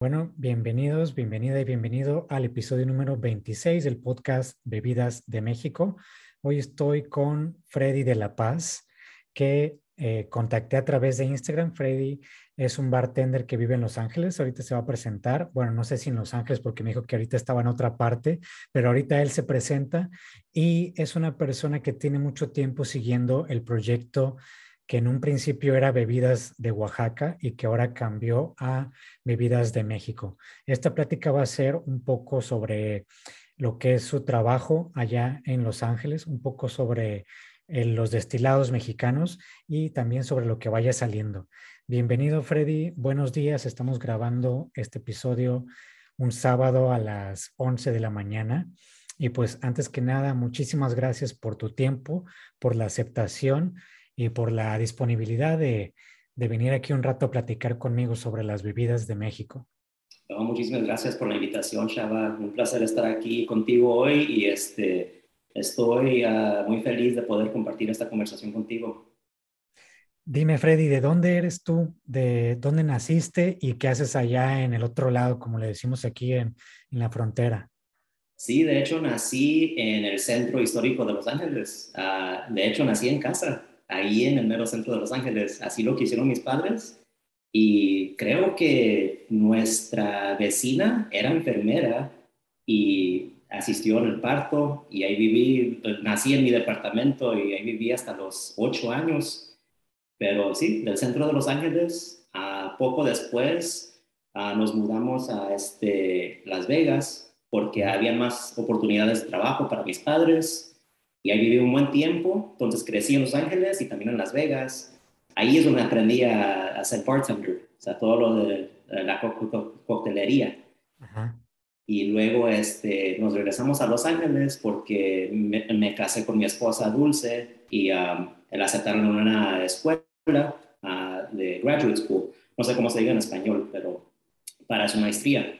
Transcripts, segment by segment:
Bueno, bienvenidos, bienvenida y bienvenido al episodio número 26 del podcast Bebidas de México. Hoy estoy con Freddy de La Paz, que eh, contacté a través de Instagram. Freddy es un bartender que vive en Los Ángeles. Ahorita se va a presentar. Bueno, no sé si en Los Ángeles porque me dijo que ahorita estaba en otra parte, pero ahorita él se presenta y es una persona que tiene mucho tiempo siguiendo el proyecto que en un principio era bebidas de Oaxaca y que ahora cambió a bebidas de México. Esta plática va a ser un poco sobre lo que es su trabajo allá en Los Ángeles, un poco sobre eh, los destilados mexicanos y también sobre lo que vaya saliendo. Bienvenido Freddy, buenos días, estamos grabando este episodio un sábado a las 11 de la mañana. Y pues antes que nada, muchísimas gracias por tu tiempo, por la aceptación y por la disponibilidad de, venir aquí un rato a platicar conmigo sobre las bebidas de México. muchísimas gracias por la invitación, Shaba. Un placer estar aquí contigo hoy y este, estoy ah, muy feliz de poder compartir esta conversación contigo. Dime, Freddy, ¿de dónde eres tú? ¿De dónde naciste y qué haces allá en el otro lado, como le decimos aquí en, en la frontera? Sí, de hecho nací en el centro histórico de Los Ángeles. Ah, de hecho nací en casa ahí en el mero centro de Los Ángeles. Así lo quisieron mis padres. Y creo que nuestra vecina era enfermera y asistió en el parto y ahí viví, pues, nací en mi departamento y ahí viví hasta los ocho años. Pero sí, del centro de Los Ángeles, a poco después nos mudamos a este, Las Vegas porque había más oportunidades de trabajo para mis padres y ahí viví un buen tiempo, entonces crecí en Los Ángeles y también en Las Vegas. Ahí es donde aprendí a, a ser bartender, o sea, todo lo de, la coctelería. Y luego este, nos regresamos a Los Ángeles porque me, casé con mi esposa Dulce y um, la aceptaron en una escuela uh, de graduate school. No sé cómo se diga en español, pero para su maestría.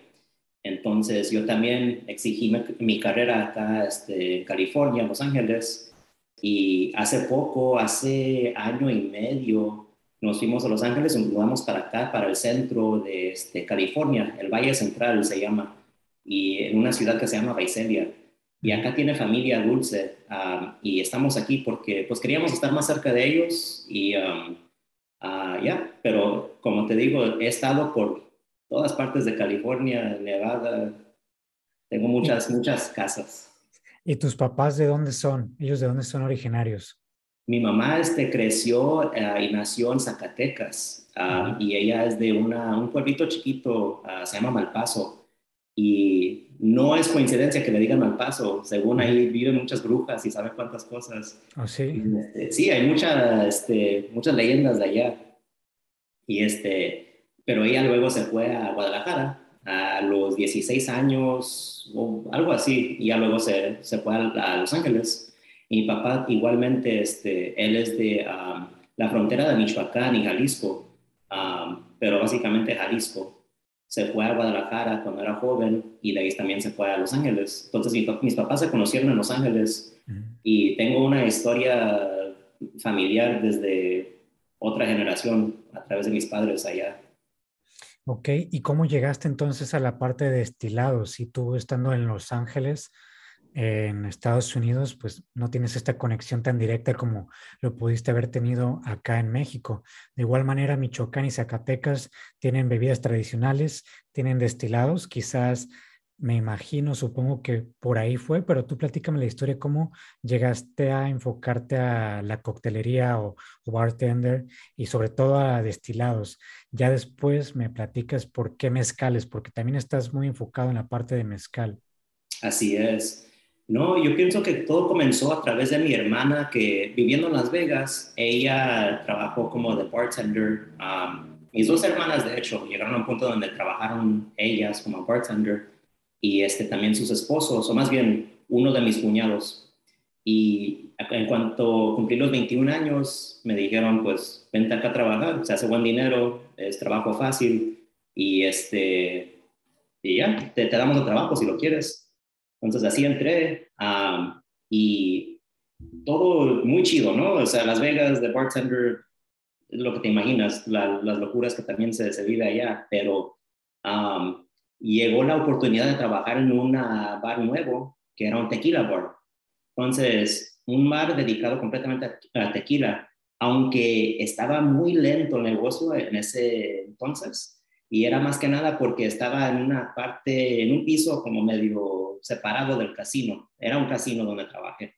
Entonces yo también exigí mi, carrera acá este, en California, Los Ángeles, y hace poco, hace año y medio, nos fuimos a Los Ángeles y nos mudamos para acá, para el centro de este, California, el Valle Central se llama, y en una ciudad que se llama Visalia. Y acá tiene familia dulce y estamos aquí porque pues queríamos estar más cerca de ellos y ah, ya, pero como te digo, he estado por todas partes de California, Nevada. Tengo muchas, muchas casas. ¿Y tus papás de dónde son? ¿Ellos de dónde son originarios? Mi mamá este, creció eh, y nació en Zacatecas ah, y ella es de una, un pueblito chiquito, ah, se llama Malpaso. Y no es coincidencia que le digan Malpaso, según ahí viven muchas brujas y sabe cuántas cosas. ¿Oh, sí? Este, sí, hay mucha, este, muchas leyendas de allá. Y este, pero ella luego se fue a Guadalajara a los 16 años o algo así, y ya luego se, se fue a, Los Ángeles. Y mi papá igualmente, este, él es de um, la frontera de Michoacán y Jalisco, um, pero básicamente Jalisco. Se fue a Guadalajara cuando era joven y de ahí también se fue a Los Ángeles. Entonces mis papás se conocieron en Los Ángeles y tengo una historia familiar desde otra generación a través de mis padres allá. Ok, ¿y cómo llegaste entonces a la parte de destilados? Si tú estando en Los Ángeles, en Estados Unidos, pues no tienes esta conexión tan directa como lo pudiste haber tenido acá en México. De igual manera, Michoacán y Zacatecas tienen bebidas tradicionales, tienen destilados, quizás me imagino, supongo que por ahí fue, pero tú platícame la historia, cómo llegaste a enfocarte a la coctelería o, bartender y sobre todo a destilados. Ya después me platicas por qué mezcales, porque también estás muy enfocado en la parte de mezcal. Así es. No, yo pienso que todo comenzó a través de mi hermana que viviendo en Las Vegas, ella trabajó como de bartender. Mis dos hermanas, de hecho, llegaron a un punto donde trabajaron ellas como bartender y este, también sus esposos, o más bien uno de mis cuñados. Y en cuanto cumplí los 21 años, me dijeron, pues, vente acá a trabajar, se hace buen dinero, es trabajo fácil, y, este, y ya, te, damos el trabajo si lo quieres. Entonces así entré y todo muy chido, ¿no? O sea, Las Vegas de bartender, lo que te imaginas, las locuras que también se, se vive allá, pero llegó la oportunidad de trabajar en un bar nuevo, que era un tequila bar. Entonces, un bar dedicado completamente a tequila, aunque estaba muy lento el negocio en ese entonces, y era más que nada porque estaba en una parte, en un piso como medio separado del casino. Era un casino donde trabajé.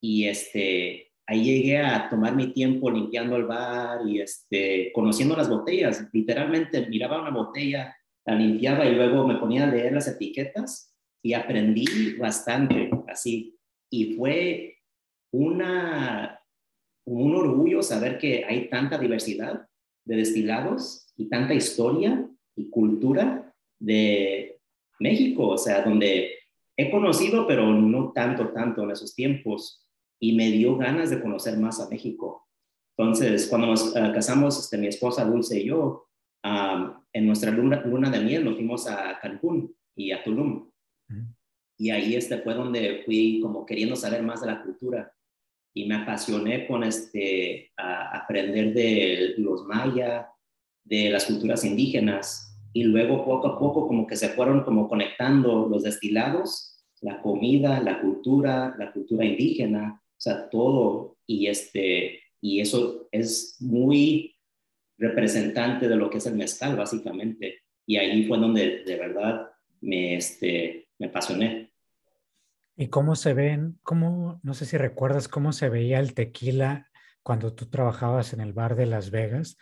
Y este, ahí llegué a tomar mi tiempo limpiando el bar y este, conociendo las botellas. Literalmente miraba una botella, la limpiaba y luego me ponía a leer las etiquetas y aprendí bastante así. Y fue una, un orgullo saber que hay tanta diversidad de destilados y tanta historia y cultura de México, o sea, donde he conocido, pero no tanto, tanto en esos tiempos y me dio ganas de conocer más a México. Entonces, cuando nos eh, casamos, este, mi esposa Dulce y yo, en nuestra luna, luna, de miel nos fuimos a Cancún y a Tulum. Y ahí este fue donde fui como queriendo saber más de la cultura. Y me apasioné con este, aprender de los mayas, de las culturas indígenas. Y luego poco a poco como que se fueron como conectando los destilados, la comida, la cultura, la cultura indígena, o sea, todo. Y, este, y eso es muy representante de lo que es el mezcal, básicamente. Y ahí fue donde de verdad me, este, me apasioné. ¿Y cómo se ven, cómo, no sé si recuerdas cómo se veía el tequila cuando tú trabajabas en el bar de Las Vegas?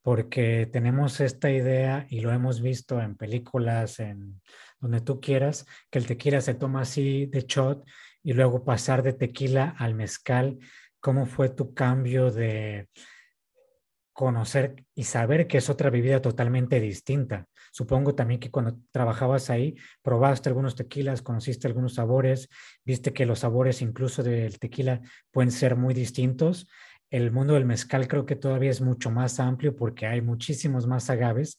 Porque tenemos esta idea y lo hemos visto en películas, en donde tú quieras, que el tequila se toma así de shot y luego pasar de tequila al mezcal. ¿Cómo fue tu cambio de, conocer y saber que es otra bebida totalmente distinta. Supongo también que cuando trabajabas ahí, probaste algunos tequilas, conociste algunos sabores, viste que los sabores incluso del tequila pueden ser muy distintos. El mundo del mezcal creo que todavía es mucho más amplio porque hay muchísimos más agaves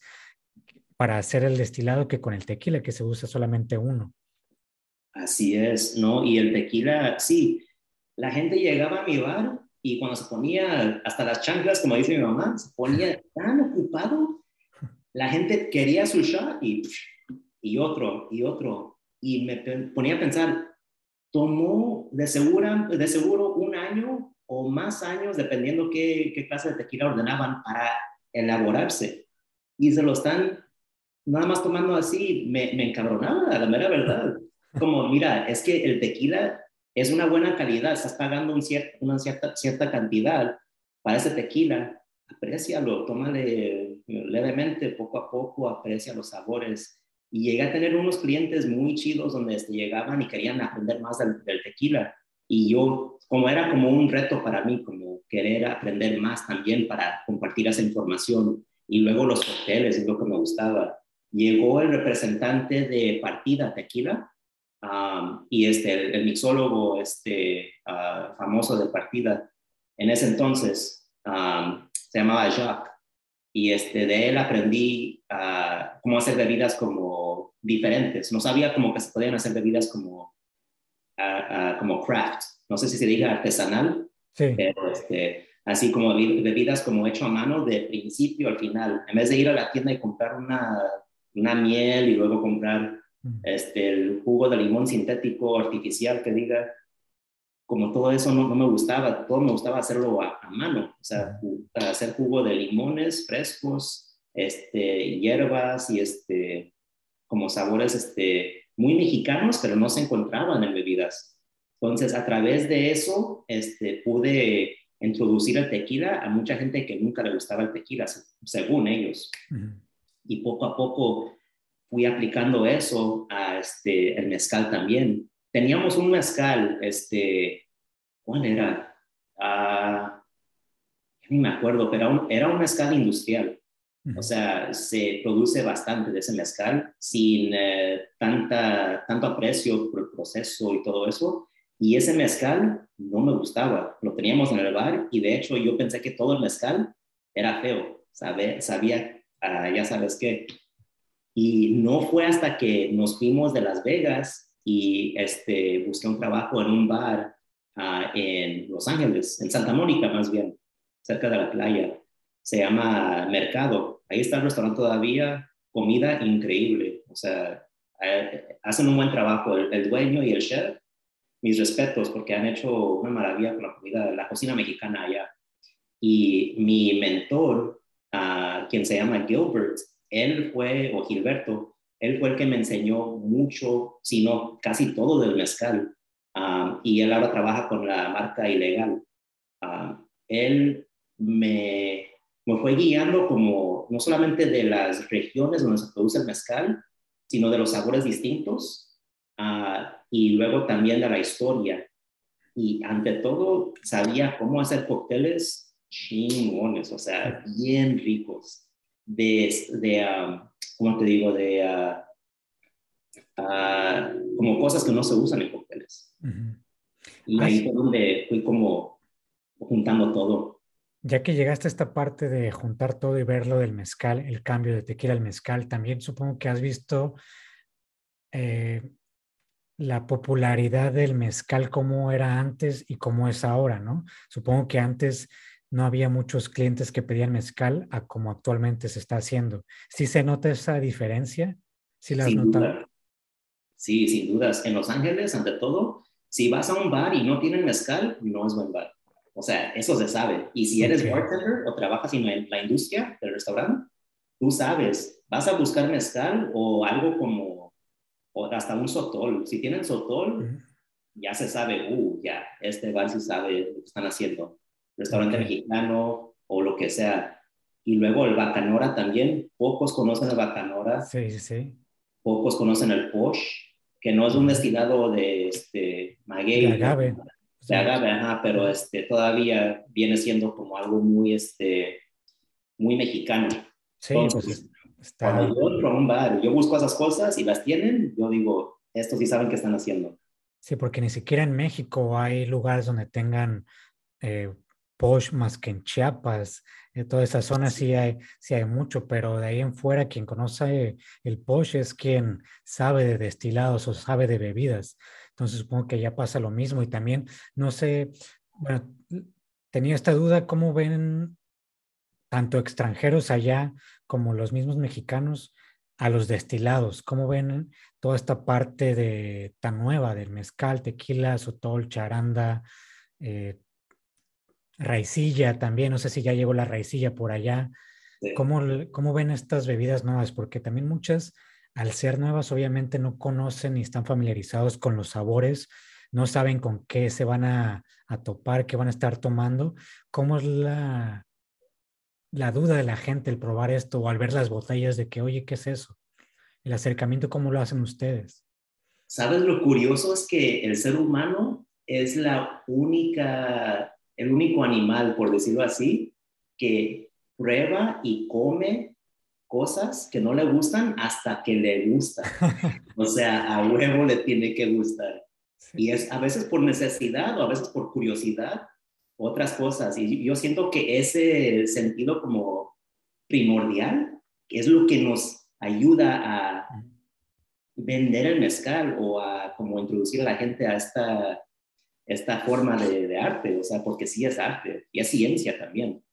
para hacer el destilado que con el tequila, que se usa solamente uno. Así es, ¿no? Y el tequila, sí, la gente llegaba a mi bar y cuando se ponía hasta las chanclas, como dice mi mamá, se ponía tan ocupado, la gente quería su shot y, y otro, y otro. Y me ponía a pensar, tomó de, segura, de seguro un año o más años, dependiendo qué, qué clase de tequila ordenaban para elaborarse. Y se lo están nada más tomando así, me, me encabronaba, la mera verdad. Como, mira, es que el tequila es una buena calidad, estás pagando un una cierta, cierta cantidad para ese tequila, aprecialo, tómale levemente, poco a poco, aprecia los sabores. Y llegué a tener unos clientes muy chidos donde este, llegaban y querían aprender más del, tequila. Y yo, como era como un reto para mí, como querer aprender más también para compartir esa información. Y luego los hoteles, es lo que me gustaba. Llegó el representante de Partida Tequila, y este, el, mixólogo este, ah, famoso de partida en ese entonces se llamaba Jacques y este, de él aprendí uh, cómo hacer bebidas como diferentes. No sabía cómo que se podían hacer bebidas como, como craft. No sé si se diga artesanal, pero este, así como bebidas como hecho a mano de principio al final. En vez de ir a la tienda y comprar una, una miel y luego comprar este, el jugo de limón sintético artificial que diga, como todo eso no, no me gustaba, todo me gustaba hacerlo a, mano, o sea, hacer jugo de limones frescos, este, hierbas y este, como sabores este, muy mexicanos, pero no se encontraban en bebidas. Entonces, a través de eso, este, pude introducir el tequila a mucha gente que nunca le gustaba el tequila, según ellos. Y poco a poco fui aplicando eso a este, el mezcal también. Teníamos un mezcal, este, ¿cuál era? Ah, ni me acuerdo, pero era un, mezcal industrial. O sea, se produce bastante de ese mezcal sin eh, tanta, tanto aprecio por el proceso y todo eso. Y ese mezcal no me gustaba. Lo teníamos en el bar y de hecho yo pensé que todo el mezcal era feo. Sabe, sabía, ah, ya sabes qué, y no fue hasta que nos fuimos de Las Vegas y este, busqué un trabajo en un bar ah, en Los Ángeles, en Santa Mónica más bien, cerca de la playa. Se llama Mercado. Ahí está el restaurante todavía. comida increíble. O sea, eh, hacen un buen trabajo el, dueño y el chef. Mis respetos porque han hecho una maravilla con la comida, la cocina mexicana allá. Y mi mentor, uh, quien se llama Gilbert, él fue, o Gilberto, él fue el que me enseñó mucho, si no casi todo del mezcal. Um, y él ahora trabaja con la marca ilegal. Um, él me, me fue guiando como no solamente de las regiones donde se produce el mezcal, sino de los sabores distintos uh, y luego también de la historia. Y ante todo, sabía cómo hacer cócteles chingones, o sea, bien ricos, de, de um, ¿cómo te digo? De uh, como cosas que no se usan en cócteles. Y ahí fue donde fui como juntando todo. Ya que llegaste a esta parte de juntar todo y ver lo del mezcal, el cambio de tequila al mezcal, también supongo que has visto eh, la popularidad del mezcal como era antes y cómo es ahora, ¿no? Supongo que antes no había muchos clientes que pedían mezcal a como actualmente se está haciendo. ¿Sí se nota esa diferencia? ¿Sí la has notado? Sí, sin dudas. En Los Ángeles, ante todo, si vas a un bar y no tienen mezcal, no es buen bar. O sea, eso se sabe. Y si eres bartender o trabajas en la industria del restaurante, tú sabes, vas a buscar mezcal o algo como, o hasta un sotol. Si tienen sotol, ya se sabe, uh, ya, este bar sí sabe lo que están haciendo. Restaurante mexicano o lo que sea. Y luego el bacanora también, pocos conocen el bacanora. Sí, sí, sí. Pocos conocen el posh, que no es un destilado de este, maguey. De agave de agave, ajá, pero este, todavía viene siendo como algo muy, este, muy mexicano. Sí, pues está... cuando yo entro a un bar yo busco esas cosas y las tienen, yo digo, estos sí saben qué están haciendo. Sí, porque ni siquiera en México hay lugares donde tengan eh, posh más que en Chiapas. En toda esa zona sí hay, sí hay mucho, pero de ahí en fuera quien conoce el posh es quien sabe de destilados o sabe de bebidas. Entonces supongo que ya pasa lo mismo y también, no sé, bueno, tenía esta duda, ¿cómo ven tanto extranjeros allá como los mismos mexicanos a los destilados? ¿Cómo ven toda esta parte de tan nueva del mezcal, tequila, sotol, charanda, eh, raicilla también? No sé si ya llegó la raicilla por allá. ¿Cómo, ¿Cómo ven estas bebidas nuevas? Porque también muchas al ser nuevas, obviamente no conocen ni están familiarizados con los sabores, no saben con qué se van a, topar, qué van a estar tomando. ¿Cómo es la, la duda de la gente al probar esto o al ver las botellas de que, oye, ¿qué es eso? El acercamiento, ¿cómo lo hacen ustedes? ¿Sabes lo curioso? Es que el ser humano es la única, el único animal, por decirlo así, que prueba y come cosas que no le gustan hasta que le gusta. O sea, a huevo le tiene que gustar. Y es a veces por necesidad o a veces por curiosidad, otras cosas. Y yo siento que ese sentido como primordial es lo que nos ayuda a vender el mezcal o a como introducir a la gente a esta, esta forma de, de arte, o sea, porque sí es arte y es ciencia también.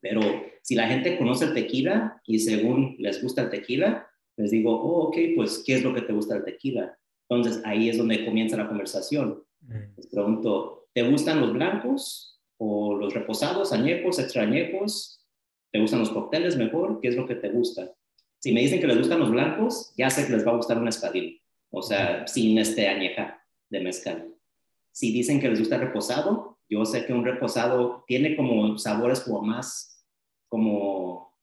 Pero si la gente conoce el tequila y según les gusta el tequila, les digo, oh, ok, pues, ¿qué es lo que te gusta el tequila? Entonces, ahí es donde comienza la conversación. Mm. Les pregunto, ¿te gustan los blancos o los reposados, añejos, extra añejos? ¿Te gustan los cócteles mejor? ¿Qué es lo que te gusta? Si me dicen que les gustan los blancos, ya sé que les va a gustar un espadín, o sea, sin este añeja de mezcal. Si dicen que les gusta reposado, yo sé que un reposado tiene como sabores como más como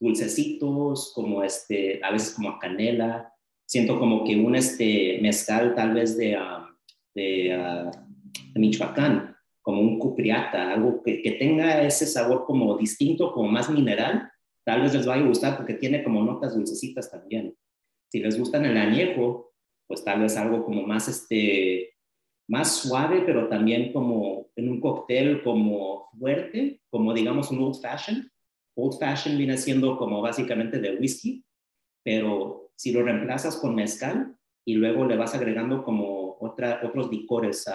dulcecitos, como este, a veces como a canela. Siento como que un este mezcal tal vez de, ah, ah, de, Michoacán, como un cupriata, algo que, que, tenga ese sabor como distinto, como más mineral, tal vez les vaya a gustar porque tiene como notas dulcecitas también. Si les gustan el añejo, pues tal vez algo como más este, más suave, pero también como en un cóctel como fuerte, como digamos un old fashioned, Old Fashioned viene siendo como básicamente de whisky, pero si lo reemplazas con mezcal y luego le vas agregando como otra, otros licores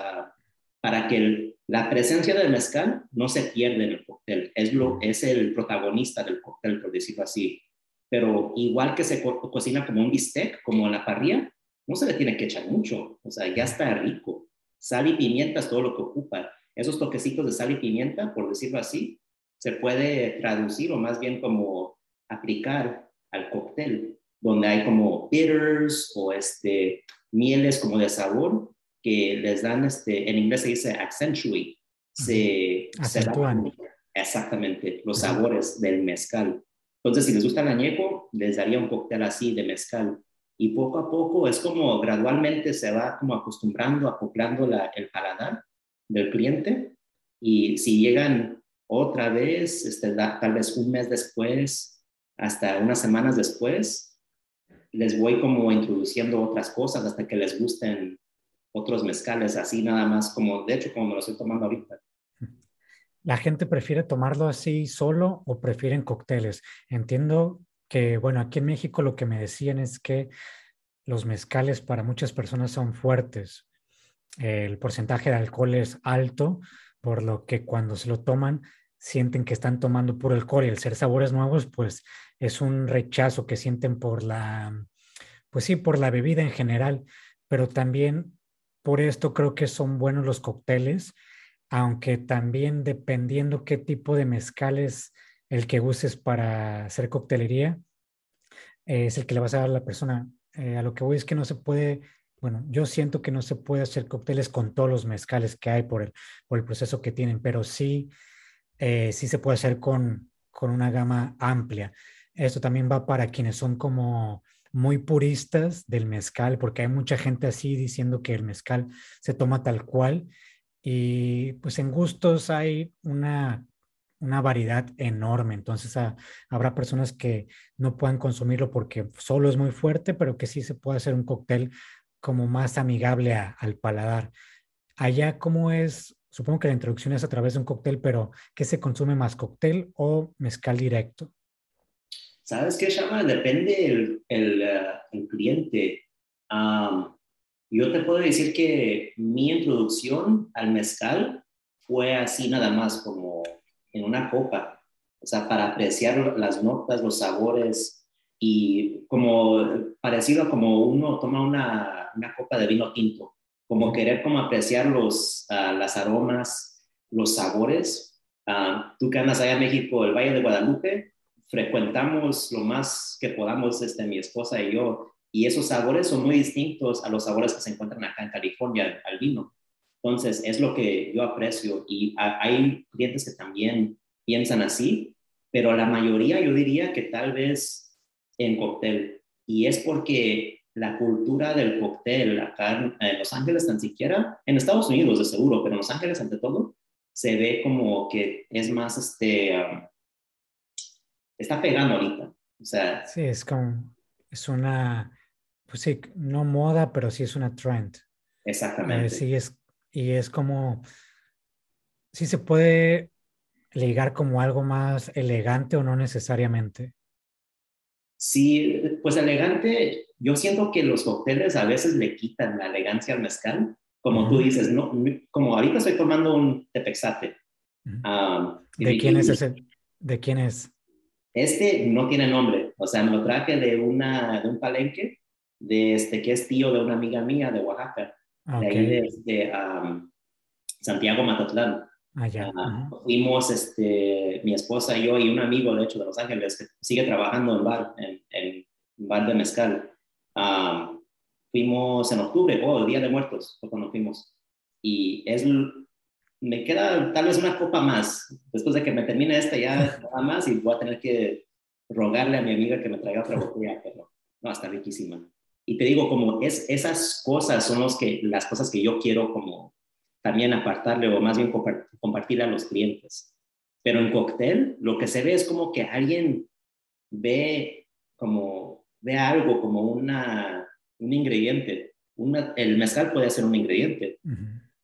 para que la presencia del mezcal no se pierda en el cóctel. Es, lo, es el protagonista del cóctel, por decirlo así. pero igual que se cocina como un bistec, como en la parrilla, no se le tiene que echar mucho, o sea, ya está rico. Sal y pimienta es todo lo que ocupa. Esos toquecitos de sal y pimienta, por decirlo así, se puede traducir o más bien como aplicar al cóctel, donde hay como bitters o este, mieles como de sabor que les dan, este, en inglés se dice accentuate, se, acentúan. exactamente los sabores del mezcal. Entonces, si les gusta el añejo, les daría un cóctel así de mezcal. Y poco a poco es como gradualmente se va como acostumbrando, acoplando la, el paladar del cliente. Y si llegan otra vez, este, tal vez un mes después, hasta unas semanas después, les voy como introduciendo otras cosas hasta que les gusten otros mezcales, así nada más como, de hecho, como me lo estoy tomando ahorita. ¿La gente prefiere tomarlo así solo o prefieren cócteles? Entiendo que, bueno, aquí en México lo que me decían es que los mezcales para muchas personas son fuertes. El porcentaje de alcohol es alto, por lo que cuando se lo toman sienten que están tomando puro alcohol y el ser sabores nuevos, pues es un rechazo que sienten por la, pues sí, por la bebida en general, pero también por esto creo que son buenos los cócteles aunque también dependiendo qué tipo de mezcales el que uses para hacer coctelería, es el que le vas a dar a la persona. Eh, a lo que voy es que no se puede, bueno, yo siento que no se puede hacer cócteles con todos los mezcales que hay por el, por el proceso que tienen, pero sí, eh, sí se puede hacer con, con una gama amplia. Esto también va para quienes son como muy puristas del mezcal, porque hay mucha gente así diciendo que el mezcal se toma tal cual y pues en gustos hay una, una variedad enorme. Entonces habrá personas que no puedan consumirlo porque solo es muy fuerte, pero que sí se puede hacer un cóctel como más amigable al paladar. Allá, ¿cómo es? Supongo que la introducción es a través de un cóctel, pero ¿qué se consume más, cóctel o mezcal directo? ¿Sabes qué, llama Depende el, el, eh, el cliente. Yo te puedo decir que mi introducción al mezcal fue así nada más como en una copa, o sea, para apreciar las notas, los sabores y como parecido a como uno toma una, una copa de vino tinto, como querer como apreciar los, uh, las aromas, los sabores. Uh, tú que andas allá en México, el Valle de Guadalupe, frecuentamos lo más que podamos, este, mi esposa y yo, y esos sabores son muy distintos a los sabores que se encuentran acá en California al vino. Entonces, es lo que yo aprecio y hay clientes que también piensan así, pero la mayoría yo diría que tal vez en cóctel. Y es porque la cultura del cóctel acá en Los Ángeles tan siquiera, en Estados Unidos de seguro, pero en Los Ángeles ante todo, se ve como que es más, este, um, está pegando ahorita. O sea, sí, es como, es una, pues sí, no moda, pero sí es una trend. Exactamente. sí es, y es como, sí se puede ligar como algo más elegante o no necesariamente. Sí, pues elegante, yo siento que los cócteles a veces le quitan la elegancia al mezcal, como tú dices, no, como ahorita estoy tomando un tepexate. ¿De quién es ese? ¿De quién es? Este no tiene nombre, o sea, me lo traje de, una, de un palenque de este, que es tío de una amiga mía de Oaxaca, de ahí de, este, Santiago Matatlán. Allá. Ah, fuimos, este, mi esposa y yo y un amigo, de hecho, de Los Ángeles, que sigue trabajando en bar, en, en bar de mezcal. fuimos en octubre, oh, el Día de Muertos, fue cuando fuimos. Y es, me queda tal vez una copa más, después de que me termine esta ya nada más y voy a tener que rogarle a mi amiga que me traiga otra botella, pero no, está riquísima. Y te digo, como es, esas cosas son los que, las cosas que yo quiero como también apartarle o más bien compartir a los clientes. Pero en cóctel lo que se ve es como que alguien ve como, ve algo como una, un ingrediente. Una, el mezcal puede ser un ingrediente,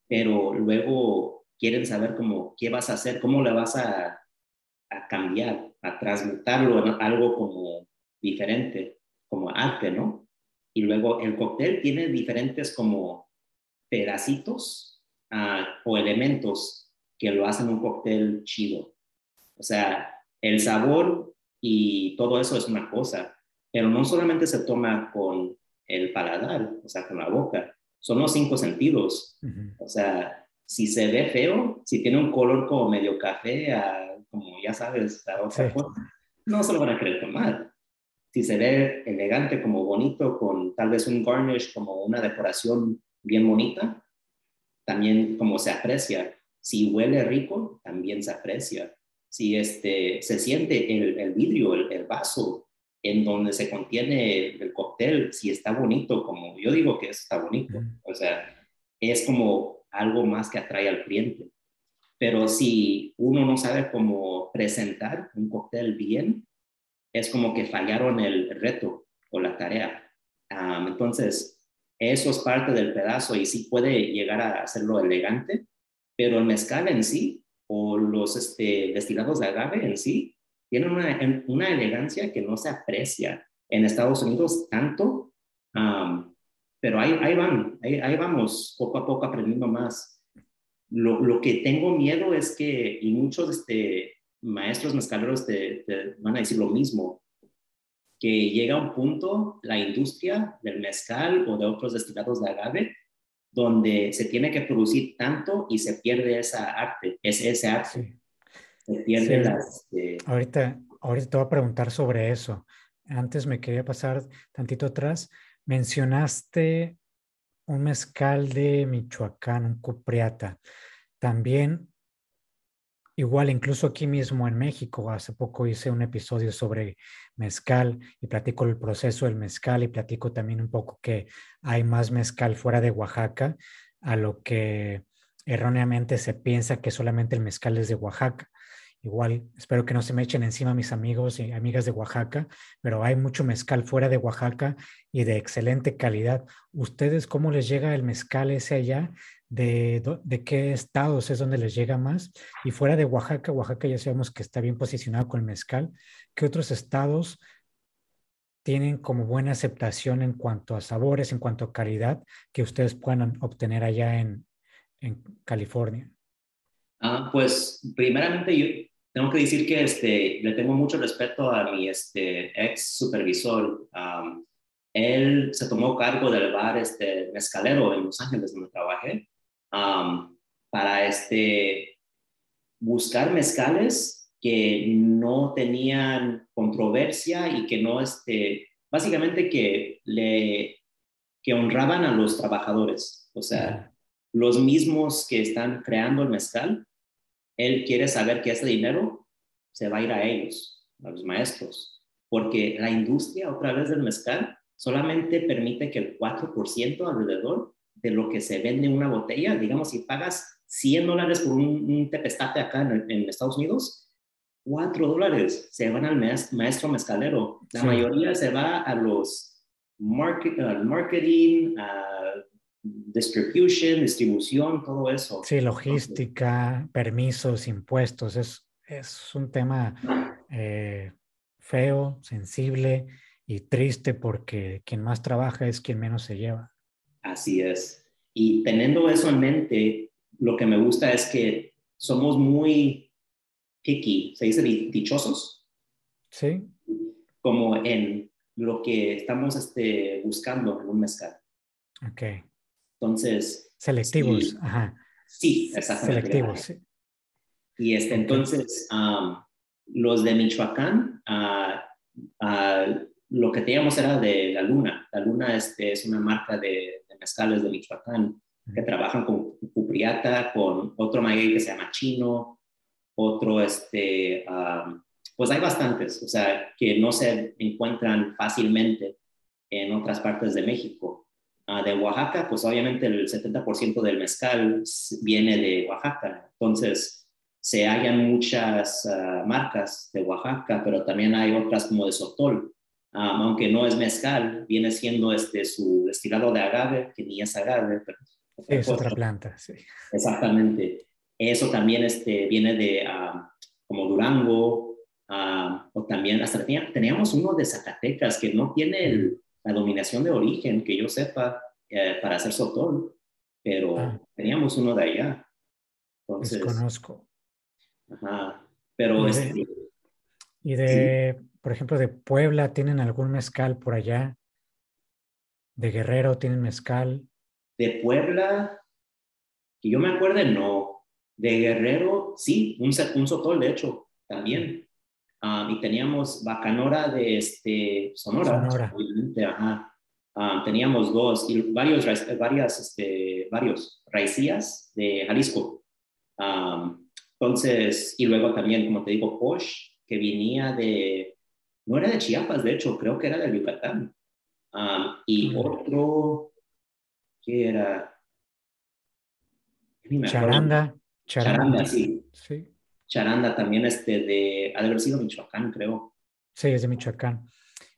pero luego quieren saber cómo, qué vas a hacer, cómo le vas a, a cambiar, a transmutarlo en algo como diferente, como arte, ¿no? Y luego el cóctel tiene diferentes como pedacitos uh, o elementos que lo hacen un cóctel chido. O sea, el sabor y todo eso es una cosa, pero no solamente se toma con el paladar, o sea, con la boca, son los cinco sentidos. O sea, si se ve feo, si tiene un color como medio café, como ya sabes, a otra cosa, no se lo van a querer tomar. Si se ve elegante, como bonito, con tal vez un garnish, como una decoración bien bonita, también como se aprecia. Si huele rico, también se aprecia. Si este, se siente el, el vidrio, el, el, vaso en donde se contiene el cóctel, si está bonito, como yo digo que está bonito, o sea, es como algo más que atrae al cliente. Pero si uno no sabe cómo presentar un cóctel bien, es como que fallaron el reto o la tarea. entonces, eso es parte del pedazo y sí puede llegar a hacerlo elegante, pero el mezcal en sí o los este, destilados de agave en sí tienen una, una, elegancia que no se aprecia en Estados Unidos tanto, pero ahí, ahí van, ahí, vamos poco a poco aprendiendo más. Lo, lo, que tengo miedo es que, y muchos este, maestros mezcaleros te, van a decir lo mismo, que llega un punto la industria del mezcal o de otros destilados de agave donde se tiene que producir tanto y se pierde esa arte, ese, ese arte. Se pierde las... Este ahorita, ahorita te voy a preguntar sobre eso. Antes me quería pasar tantito atrás. Mencionaste un mezcal de Michoacán, un cupriata. También Igual, incluso aquí mismo en México, hace poco hice un episodio sobre mezcal y platico el proceso del mezcal y platico también un poco que hay más mezcal fuera de Oaxaca, a lo que erróneamente se piensa que solamente el mezcal es de Oaxaca. Igual, espero que no se me echen encima mis amigos y amigas de Oaxaca, pero hay mucho mezcal fuera de Oaxaca y de excelente calidad. ¿Ustedes cómo les llega el mezcal ese allá? De, qué estados es donde les llega más. Y fuera de Oaxaca, Oaxaca ya sabemos que está bien posicionado con el mezcal. ¿Qué otros estados tienen como buena aceptación en cuanto a sabores, en cuanto a calidad que ustedes puedan obtener allá en, California? Ah, pues primeramente yo tengo que decir que este, le tengo mucho respeto a mi este, ex supervisor. él se tomó cargo del bar este, mezcalero en Los Ángeles donde trabajé para este, buscar mezcales que no tenían controversia y que no, este, básicamente que le, que honraban a los trabajadores, o sea, los mismos que están creando el mezcal, él quiere saber que ese dinero se va a ir a ellos, a los maestros, porque la industria otra vez del mezcal solamente permite que el 4% alrededor de lo que se vende una botella. Digamos, si pagas 100 dólares por un, tepestate acá en, Estados Unidos, 4 dólares se van al maestro mezcalero. La mayoría se va a los market, al marketing, a distribution, distribución, todo eso. Sí, logística, permisos, impuestos. Es, es un tema eh, feo, sensible y triste porque quien más trabaja es quien menos se lleva. Así es. Y teniendo eso en mente, lo que me gusta es que somos muy picky, se dice dichosos. Sí. Como en lo que estamos este, buscando en un mezcal. Ok. Entonces. Selectivos, sí, ajá. Sí, exactamente. Selectivos, sí. Y este, entonces, los de Michoacán, uh, lo que teníamos era de La Luna. La Luna este, es una marca de, mezcales de Michoacán que trabajan con Cupriata, con otro maguey que se llama Chino, otro, este, pues hay bastantes, o sea, que no se encuentran fácilmente en otras partes de México. Ah, de Oaxaca, pues obviamente el 70% del mezcal viene de Oaxaca, entonces se hallan muchas ah, marcas de Oaxaca, pero también hay otras como de Sotol, aunque no es mezcal, viene siendo este, su destilado de agave, que ni es agave, pero es otra planta, sí. Exactamente. Eso también este, viene de como Durango, o también hasta teníamos uno de Zacatecas que no tiene la dominación de origen, que yo sepa, eh, para hacer sotol, pero ah. teníamos uno de allá. Entonces, Desconozco. Ajá. Pero y este, y de por ejemplo, de Puebla, ¿tienen algún mezcal por allá? ¿De Guerrero tienen mezcal? De Puebla, que yo me acuerde, no. De Guerrero, sí, un, un sotol, de hecho, también. Ah, y teníamos Bacanora de este, Sonora. Sonora. ajá. Ah, teníamos dos y varios, varias, este, varios raicías de Jalisco. Ah, entonces, y luego también, como te digo, Posh, que venía de, no era de Chiapas, de hecho, creo que era de Yucatán. y otro, ¿qué era? Charanda. Charanda, sí. sí. Charanda también este de, ha de haber sido Michoacán, creo. Sí, es de Michoacán.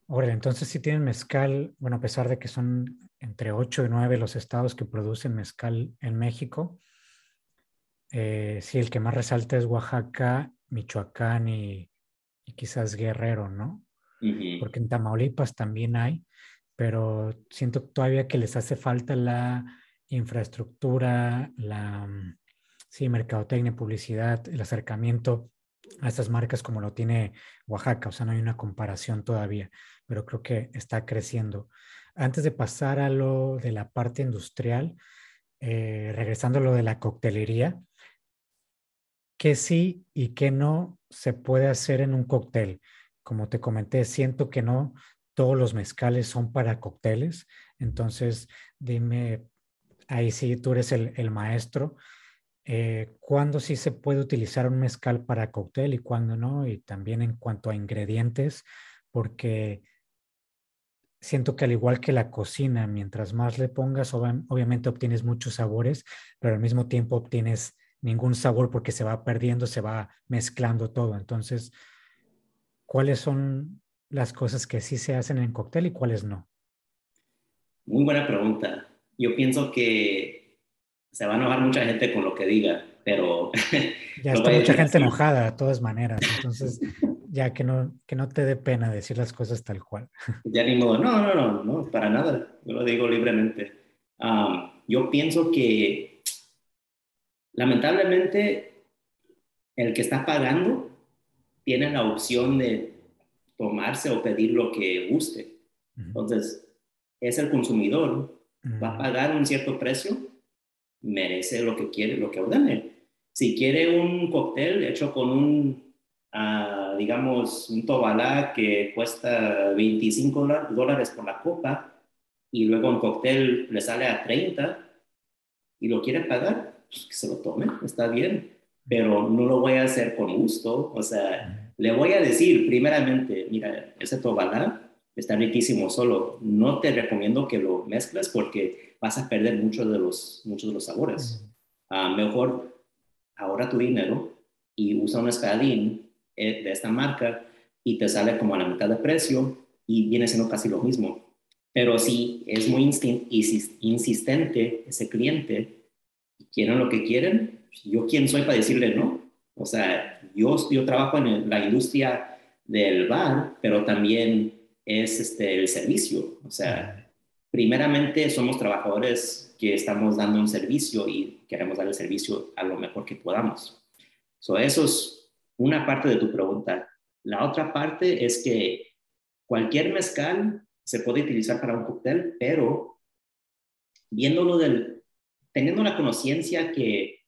Ahora, entonces sí tienen mezcal, bueno, a pesar de que son entre 8 y 9 los estados que producen mezcal en México, eh, sí, el que más resalta es Oaxaca, Michoacán y, quizás Guerrero, ¿no? Porque en Tamaulipas también hay, pero siento todavía que les hace falta la infraestructura, la mm, sí, mercadotecnia, publicidad, el acercamiento a estas marcas como lo tiene Oaxaca. O sea, no hay una comparación todavía, pero creo que está creciendo. Antes de pasar a lo de la parte industrial, eh, regresando a lo de la coctelería, ¿qué sí y qué no se puede hacer en un cóctel? Como te comenté, siento que no todos los mezcales son para cócteles. Entonces, dime, ahí sí tú eres el, el maestro eh, cuándo sí se puede utilizar un mezcal para cóctel y cuándo no, y también en cuanto a ingredientes, porque siento que al igual que la cocina, mientras más le pongas, obviamente obtienes muchos sabores, pero al mismo tiempo obtienes ningún sabor porque se va perdiendo, se va mezclando todo. Entonces, ¿cuáles son las cosas que sí se hacen en cóctel y cuáles no? Muy buena pregunta. Yo pienso que se va a enojar mucha gente con lo que diga, pero... Ya está mucha gente enojada de todas maneras, entonces ya que no, que no te dé pena decir las cosas tal cual. Ya ni modo, no, no, no, no, para nada, yo lo digo libremente. yo pienso que lamentablemente el que está pagando tiene la opción de tomarse o pedir lo que guste. Entonces, es el consumidor, va a pagar un cierto precio merece lo que quiere, lo que ordene. Si quiere un cóctel hecho con un, ah, digamos, un tobalá que cuesta 25 dólares por la copa y luego un cóctel le sale a 30 y lo quiere pagar, pues que se lo tome, está bien, pero no lo voy a hacer con gusto. O sea, le voy a decir primeramente, mira, ese tobalá está riquísimo solo. No te recomiendo que lo mezcles porque vas a perder muchos de los, muchos de los sabores. Ah, mejor ahorra tu dinero y usa un espadín eh, de esta marca y te sale como a la mitad de precio y viene siendo casi lo mismo. Pero si es muy insistente ese cliente quieren lo que quieren, yo quién soy para decirle no. O sea, yo, yo trabajo en la industria del bar, pero también es este, el servicio. O sea, primeramente somos trabajadores que estamos dando un servicio y queremos dar el servicio a lo mejor que podamos. So, eso es una parte de tu pregunta. La otra parte es que cualquier mezcal se puede utilizar para un cóctel, pero viéndolo del, teniendo la conciencia que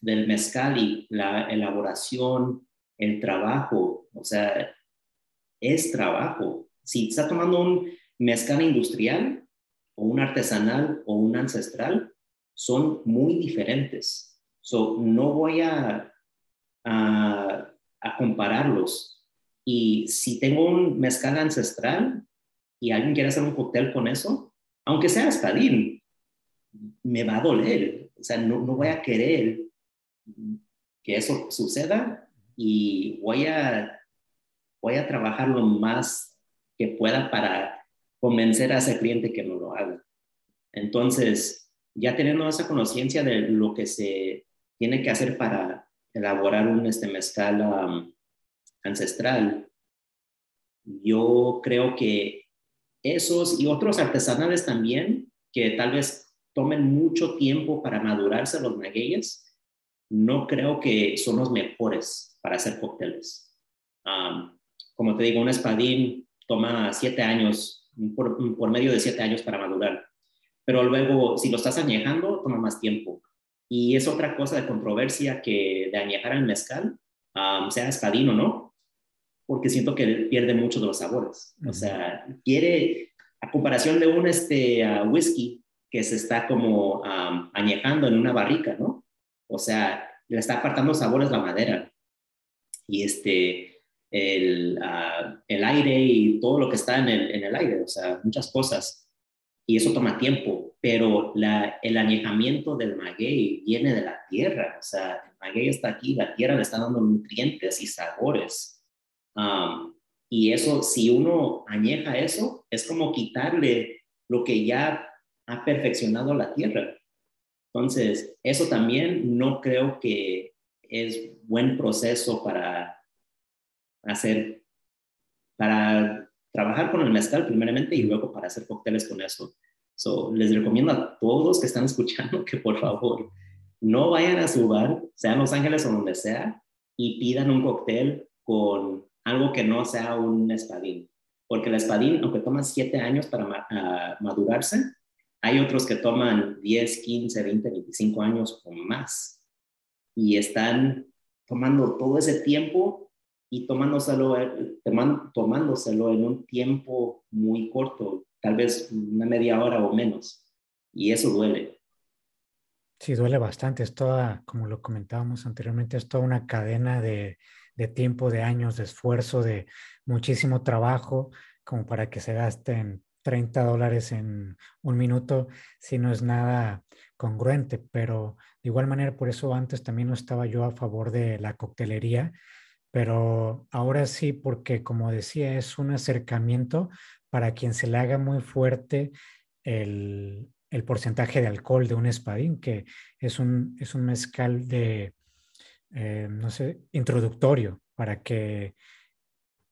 del mezcal y la elaboración, el trabajo, o sea, es trabajo. Si está tomando un mezcal industrial o un artesanal o un ancestral, son muy diferentes. So, no voy a, a, compararlos. Y si tengo un mezcal ancestral y alguien quiere hacer un cóctel con eso, aunque sea espadín, me va a doler. O sea, no, no voy a querer que eso suceda y voy a voy a trabajar lo más que pueda para convencer a ese cliente que no lo haga. Entonces, ya teniendo esa conciencia de lo que se tiene que hacer para elaborar un este mezcal um, ancestral, yo creo que esos y otros artesanales también, que tal vez tomen mucho tiempo para madurarse los magueyes, no creo que son los mejores para hacer cócteles. Um, como te digo, un espadín toma siete años, por, por medio de siete años para madurar. Pero luego, si lo estás añejando, toma más tiempo. Y es otra cosa de controversia que de añejar el mezcal, sea espadín o no, porque siento que pierde mucho de los sabores. O sea, quiere, a comparación de un este, whisky que se está como añejando en una barrica, ¿no? O sea, le está apartando sabores la madera. Y este, el, ah, el aire y todo lo que está en el, en el aire, o sea, muchas cosas y eso toma tiempo, pero el añejamiento del maguey viene de la tierra, o sea, el maguey está aquí, la tierra le está dando nutrientes y sabores. Y eso, si uno añeja eso, es como quitarle lo que ya ha perfeccionado la tierra. Entonces, eso también no creo que es buen proceso para hacer, para trabajar con el mezcal primeramente y luego para hacer cócteles con eso. So, les recomiendo a todos que están escuchando que por favor no vayan a su bar, sea en Los Ángeles o donde sea, y pidan un cóctel con algo que no sea un espadín. Porque el espadín, aunque toma 7 años para madurarse, hay otros que toman 10, 15, 20, 25 años o más. Y están tomando todo ese tiempo y tomándoselo, eh, tomándoselo en un tiempo muy corto, tal vez una media hora o menos. Y eso duele. Sí, duele bastante. Es toda, como lo comentábamos anteriormente, es toda una cadena de, de tiempo, de años, de esfuerzo, de muchísimo trabajo, como para que se gasten 30 dólares en un minuto, si no es nada congruente. Pero de igual manera, por eso antes también no estaba yo a favor de la coctelería, pero ahora sí, porque como decía, es un acercamiento para quien se le haga muy fuerte el, porcentaje de alcohol de un espadín, que es un, es un mezcal de, eh, no sé, introductorio, para que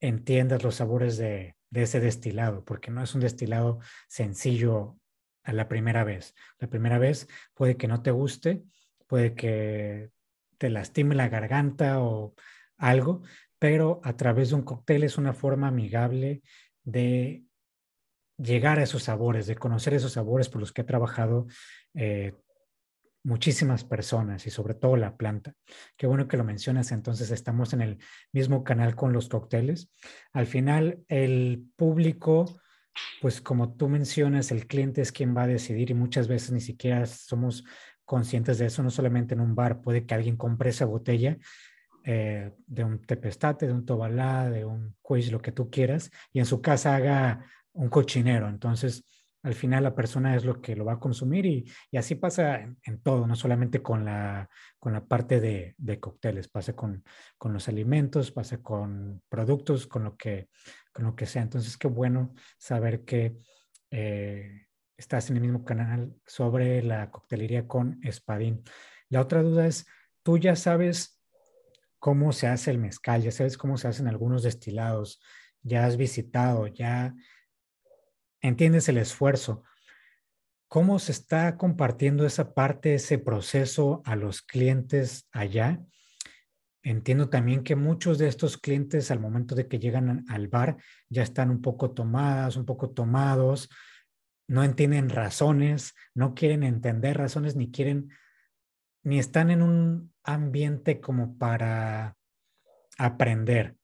entiendas los sabores de, de ese destilado, porque no es un destilado sencillo a la primera vez. La primera vez puede que no te guste, puede que te lastime la garganta o algo, pero a través de un cóctel es una forma amigable de llegar a esos sabores, de conocer esos sabores por los que ha trabajado eh, muchísimas personas y sobre todo la planta. Qué bueno que lo mencionas, entonces estamos en el mismo canal con los cócteles. Al final, el público, pues como tú mencionas, el cliente es quien va a decidir y muchas veces ni siquiera somos conscientes de eso, no solamente en un bar, puede que alguien compre esa botella eh, de un tepestate, de un tobalá, de un quiz, lo que tú quieras, y en su casa haga un cochinero. Entonces, al final la persona es lo que lo va a consumir y, así pasa en, todo, no solamente con la, con la parte de, de cócteles, pasa con, con, los alimentos, pasa con productos, con lo que, con lo que sea. Entonces, qué bueno saber que eh, estás en el mismo canal sobre la coctelería con espadín. La otra duda es, ¿tú ya sabes cómo se hace el mezcal, ya sabes cómo se hacen algunos destilados, ya has visitado, ya entiendes el esfuerzo. ¿Cómo se está compartiendo esa parte, ese proceso a los clientes allá? Entiendo también que muchos de estos clientes al momento de que llegan al bar ya están un poco tomadas, un poco tomados, no entienden razones, no quieren entender razones ni quieren ni están en un ambiente como para aprender.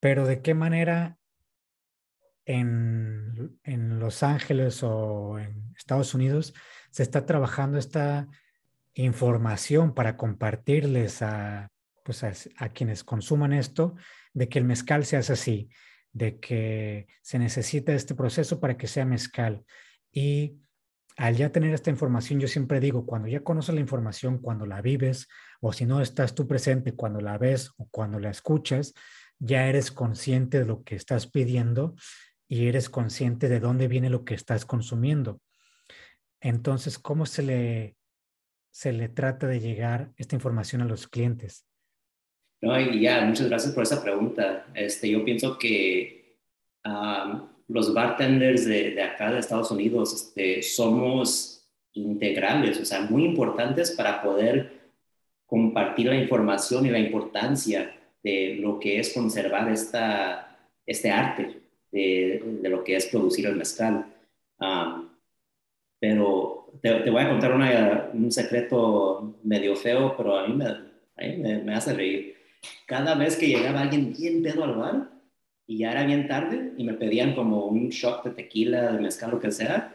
Pero de qué manera en, Los Ángeles o en Estados Unidos se está trabajando esta información para compartirles a, pues a, quienes consuman esto de que el mezcal se hace así, de que se necesita este proceso para que sea mezcal. Y al ya tener esta información, yo siempre digo, cuando ya conoces la información, cuando la vives, o si no estás tú presente cuando la ves o cuando la escuchas, ya eres consciente de lo que estás pidiendo y eres consciente de dónde viene lo que estás consumiendo. Entonces, ¿cómo se le, se le trata de llegar esta información a los clientes? No, y ya, muchas gracias por esa pregunta. Este, yo pienso que los bartenders de, acá de Estados Unidos este, somos integrales, o sea, muy importantes para poder compartir la información y la importancia de lo que es conservar esta, este arte de, de lo que es producir el mezcal. pero te, voy a contar un secreto medio feo, pero a mí me, me, hace reír. Cada vez que llegaba alguien bien pedo al bar y ya era bien tarde y me pedían como un shot de tequila, de mezcal, lo que sea,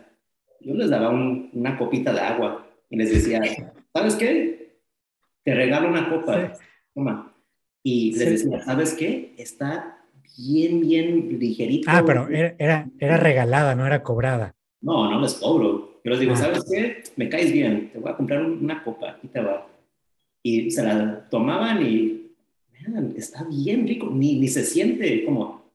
yo les daba una copita de agua y les decía, ¿sabes qué? Te regalo una copa, toma. Y les decía, ¿sabes qué? Está bien, bien ligerito. Ah, pero era, era, regalada, no era cobrada. No, no les cobro. Yo les digo, ah. ¿sabes qué? Me caes bien, te voy a comprar una copa, aquí te va. Y se la tomaban y, está bien rico, ni, ni se siente como,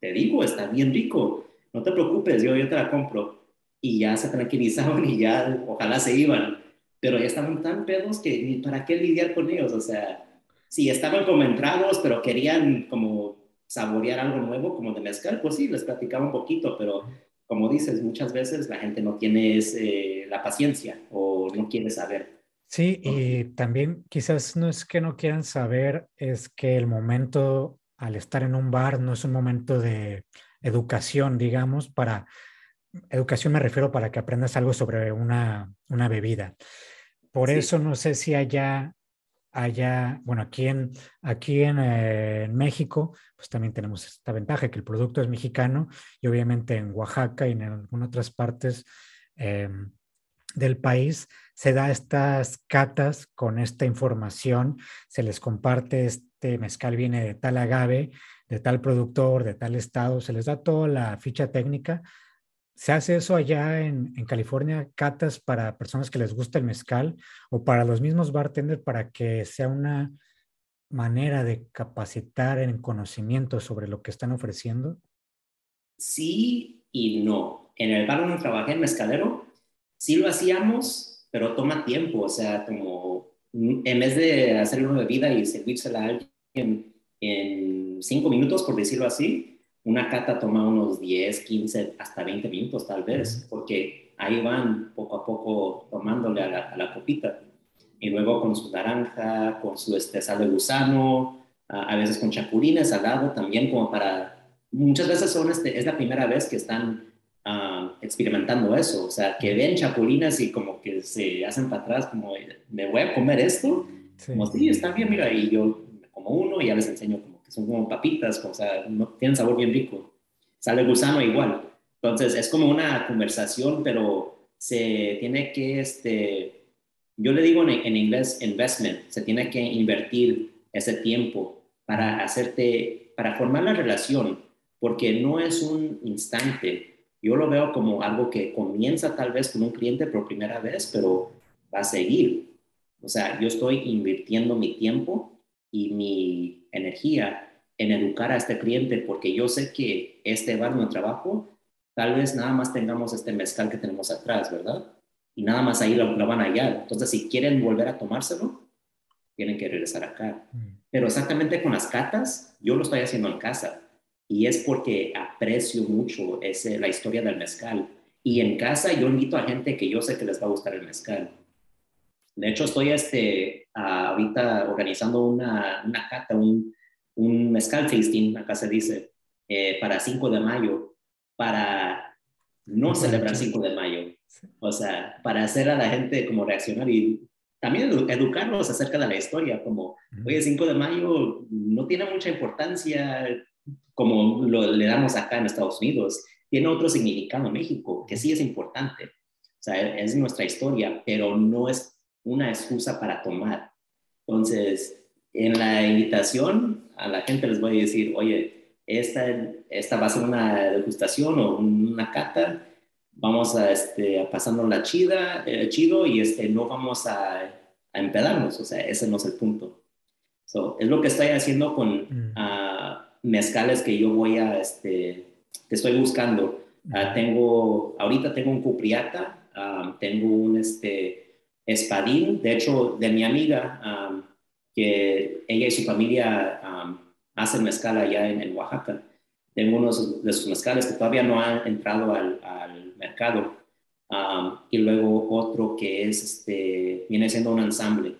te digo, está bien rico, no te preocupes, yo, yo te la compro y ya se tranquilizaban y ya ojalá se iban, pero ya estaban tan pedos que ni para qué lidiar con ellos, o sea, sí, estaban como entrados, pero querían como saborear algo nuevo, como de mezcal, pues sí, les platicaba un poquito, pero como dices, muchas veces la gente no tiene la paciencia o no quiere saber. Sí, y también quizás no es que no quieran saber, es que el momento al estar en un bar no es un momento de educación, digamos, para educación me refiero para que aprendas algo sobre una, bebida. Por eso no sé si allá, allá, bueno, aquí en, aquí eh, en, México, pues también tenemos esta ventaja, que el producto es mexicano y obviamente en Oaxaca y en algunas otras partes em, del país se da estas catas con esta información, se les comparte este mezcal viene de tal agave, de tal productor, de tal estado, se les da toda la ficha técnica ¿Se hace eso allá en, California, catas para personas que les gusta el mezcal o para los mismos bartenders para que sea una manera de capacitar en conocimiento sobre lo que están ofreciendo? Sí y no. En el bar donde trabajé en Mezcalero, sí lo hacíamos, pero toma tiempo. O sea, como en vez de hacer una bebida y servírsela a alguien en cinco minutos, por decirlo así, una cata toma unos 10, 15, hasta 20 minutos tal vez, porque ahí van poco a poco tomándole a la, copita. Y luego con su naranja, con su este, sal de gusano, a, veces con chapulines al lado también como para... Muchas veces son este, es la primera vez que están ah, experimentando eso, o sea, que ven chapulines y como que se hacen para atrás, como, ¿me voy a comer esto? Como, sí, está bien, mira, y yo como uno y ya les enseño como que son como papitas, o sea, no, tienen sabor bien rico. Sale gusano igual. Entonces, es como una conversación, pero se tiene que, este, yo le digo en, en inglés investment, se tiene que invertir ese tiempo para hacerte, para formar la relación, porque no es un instante. Yo lo veo como algo que comienza tal vez con un cliente por primera vez, pero va a seguir. O sea, yo estoy invirtiendo mi tiempo y mi energía en educar a este cliente porque yo sé que este bar de trabajo, tal vez nada más tengamos este mezcal que tenemos atrás, ¿verdad? Y nada más ahí lo, van a hallar. Entonces, si quieren volver a tomárselo, tienen que regresar acá. Mm. Pero exactamente con las catas, yo lo estoy haciendo en casa. Y es porque aprecio mucho ese, la historia del mezcal. Y en casa yo invito a gente que yo sé que les va a gustar el mezcal. De hecho, estoy este, ahorita organizando una, una cata, un, un mezcal acá se dice, eh, para 5 de mayo, para no celebrar 5 de mayo. O sea, para hacer a la gente como reaccionar y también educarlos acerca de la historia, como, oye, 5 de mayo no tiene mucha importancia como lo le damos acá en Estados Unidos, tiene otro significado en México, que sí es importante. O sea, es nuestra historia, pero no es una excusa para tomar. Entonces, en la invitación a la gente les voy a decir, oye, esta, esta va a ser una degustación o una cata, vamos a, este, a pasarnos la chida, eh, chido y este, no vamos a, a, empedarnos, o sea, ese no es el punto. So, es lo que estoy haciendo con mm. ah, mezcales que yo voy a, este, que estoy buscando. Ah, tengo, ahorita tengo un cupriata, ah, tengo un, este, espadín, de hecho, de mi amiga, que ella y su familia hacen mezcal allá en, Oaxaca. Tengo unos de sus mezcales que todavía no han entrado al, mercado. y luego otro que es, este, viene siendo un ensamble.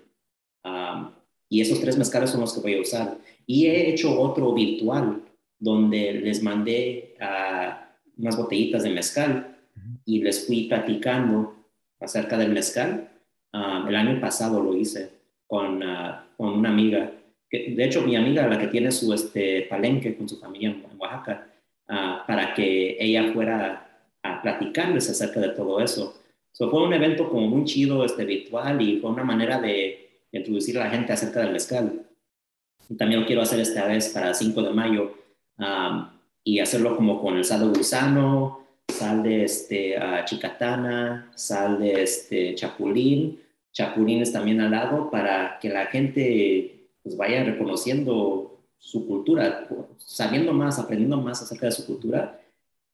y esos tres mezcales son los que voy a usar. Y he hecho otro virtual donde les mandé unas botellitas de mezcal y les fui platicando acerca del mezcal. Ah, el año pasado lo hice con, ah, con una amiga, que, de hecho mi amiga, la que tiene su este, palenque con su familia en Oaxaca, ah, para que ella fuera a platicarles acerca de todo eso. So, fue un evento como muy chido, este, virtual, y fue una manera de, introducir a la gente acerca del mezcal. También lo quiero hacer esta vez para el 5 de mayo y hacerlo como con el sal de gusano, sal de este, chicatana, sal de este, chapulín, chapulines también al lado para que la gente pues, vaya reconociendo su cultura, sabiendo más, aprendiendo más acerca de su cultura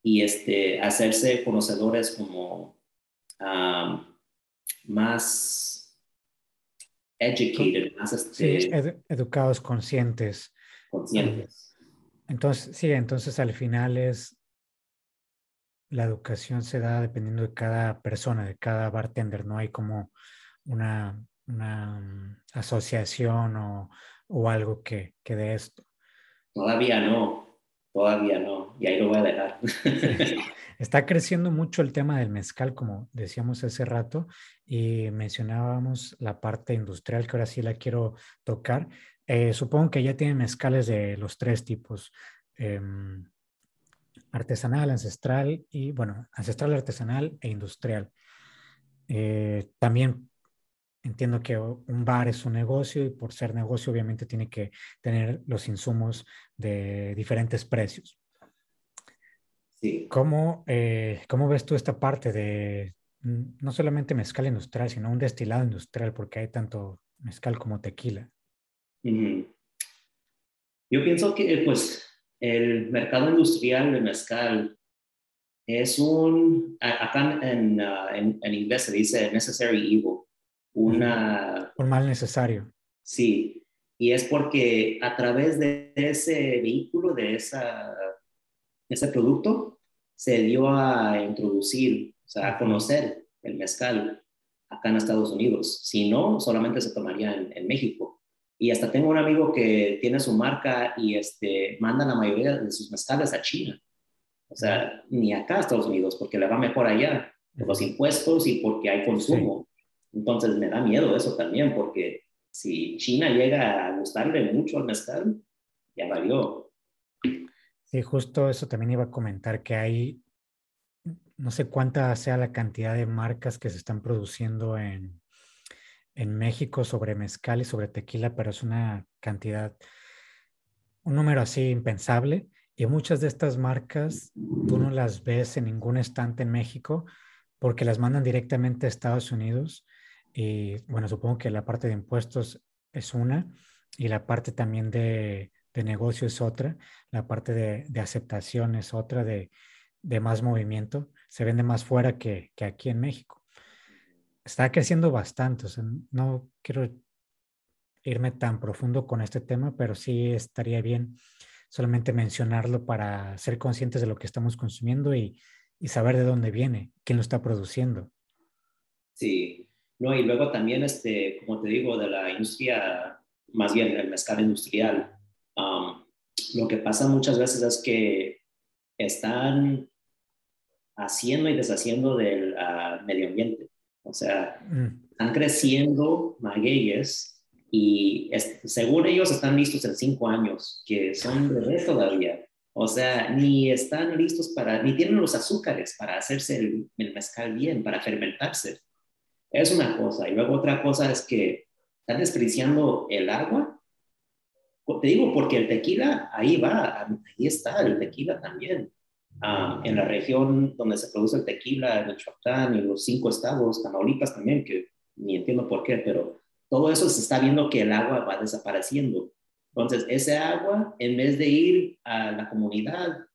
y este, hacerse conocedores como más educated, más este, educados, conscientes. Conscientes. Entonces, sí, entonces al final es la educación se da dependiendo de cada persona, de cada bartender, no hay como una, mm, asociación o, o algo que, que de esto. Todavía no, todavía no, y ahí lo voy a dejar. Está creciendo mucho el tema del mezcal, como decíamos hace rato, y mencionábamos la parte industrial, que ahora sí la quiero tocar. Eh, supongo que ya tienen mezcales de los tres tipos, em, artesanal, ancestral y, bueno, ancestral, artesanal e industrial. Eh, también entiendo que un bar es un negocio y por ser negocio obviamente tiene que tener los insumos de diferentes precios. Sí. ¿Cómo, eh, ¿Cómo ves tú esta parte de no solamente mezcal industrial, sino un destilado industrial, porque hay tanto mezcal como tequila? Yo pienso que pues el mercado industrial de mezcal es un, acá en, en, en inglés se dice necessary evil, una... Un mal necesario. Sí, y es porque a través de ese vehículo, de esa, ese producto, se dio a introducir, o sea, a conocer el mezcal acá en Estados Unidos. Si no, solamente se tomaría en, México. Y hasta tengo un amigo que tiene su marca y este, manda la mayoría de sus mezcales a China. O sea, ni acá a Estados Unidos, porque le va mejor allá, por los impuestos y porque hay consumo. Entonces me da miedo eso también, porque si China llega a gustarle mucho al mezcal, ya valió. Sí, justo eso también iba a comentar, que hay, no sé cuánta sea la cantidad de marcas que se están produciendo en, en México sobre mezcal y sobre tequila, pero es una cantidad, un número así impensable. Y muchas de estas marcas tú no las ves en ningún estante en México porque las mandan directamente a Estados Unidos y bueno, supongo que la parte de impuestos es una y la parte también de, de negocio es otra, la parte de, de aceptación es otra, de, de, más movimiento. Se vende más fuera que, que, aquí en México. Está creciendo bastante, o sea, no quiero irme tan profundo con este tema, pero sí estaría bien solamente mencionarlo para ser conscientes de lo que estamos consumiendo y, y saber de dónde viene, quién lo está produciendo. Sí, ¿no? Y luego también, este, como te digo, de la industria, más bien el mezcal industrial, um, lo que pasa muchas veces es que están haciendo y deshaciendo del ah, medio ambiente. O sea, mm. están creciendo magueyes y según ellos están listos en cinco años, que son bebés todavía. O sea, ni están listos para, ni tienen los azúcares para hacerse el, el mezcal bien, para fermentarse. Es una cosa. Y luego otra cosa es que están desperdiciando el agua. Te digo, porque el tequila, ahí va, ahí está el tequila también. Ah, en la región donde se produce el tequila, en Michoacán y los cinco estados, Tamaulipas también, que ni entiendo por qué, pero todo eso se está viendo que el agua va desapareciendo. Entonces, ese agua, en vez de ir a la comunidad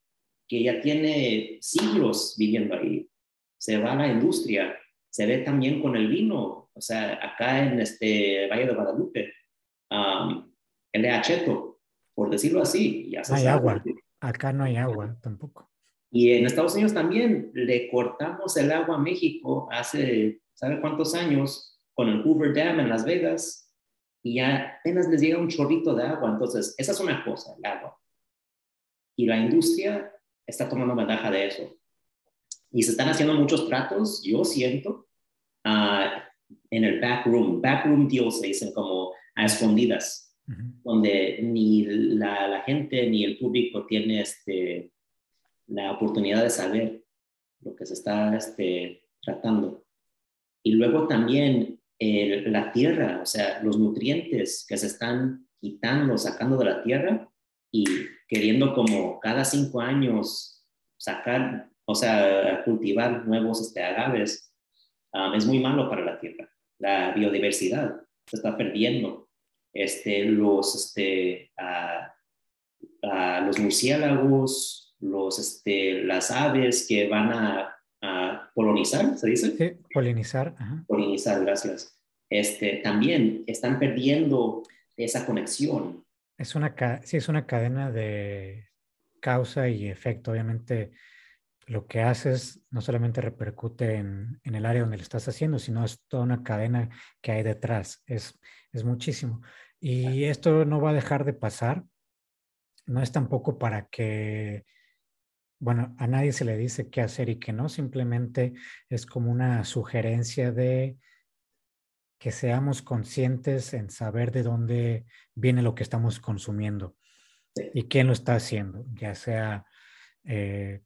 que ya tiene siglos viviendo ahí, se va a la industria se ve también con el vino. O sea, acá en este Valle de Guadalupe, el de Acheto, por decirlo así. Ya no hay agua. Acá no hay agua tampoco. Y en Estados Unidos también le cortamos el agua a México hace, ¿sabe cuántos años? Con el Hoover Dam en Las Vegas. y ya apenas les llega un chorrito de agua. Entonces, esa es una cosa, el agua. Y la industria está tomando ventaja de eso. Y se están haciendo muchos tratos, yo siento, uh, en el backroom. Backroom deals se dicen como a escondidas, donde ni la, la, gente ni el público tiene este, la oportunidad de saber lo que se está este, tratando. Y luego también la tierra, o sea, los nutrientes que se están quitando, sacando de la tierra y queriendo como cada cinco años sacar, o sea, cultivar nuevos este, agaves, um, es muy malo para la tierra. La biodiversidad se está perdiendo. Este, los, este, los murciélagos, los, este, las aves que van a, a polinizar, ¿se dice? Sí, polinizar. Polinizar, gracias. Este, también están perdiendo esa conexión. Es una, sí, es una cadena de causa y efecto. Obviamente, lo que haces no solamente repercute en, en, el área donde lo estás haciendo, sino es toda una cadena que hay detrás. Es, es muchísimo. Y esto no va a dejar de pasar. No es tampoco para que bueno, a nadie se le dice qué hacer y qué no, simplemente es como una sugerencia de que seamos conscientes en saber de dónde viene lo que estamos consumiendo y quién lo está haciendo, ya sea eh,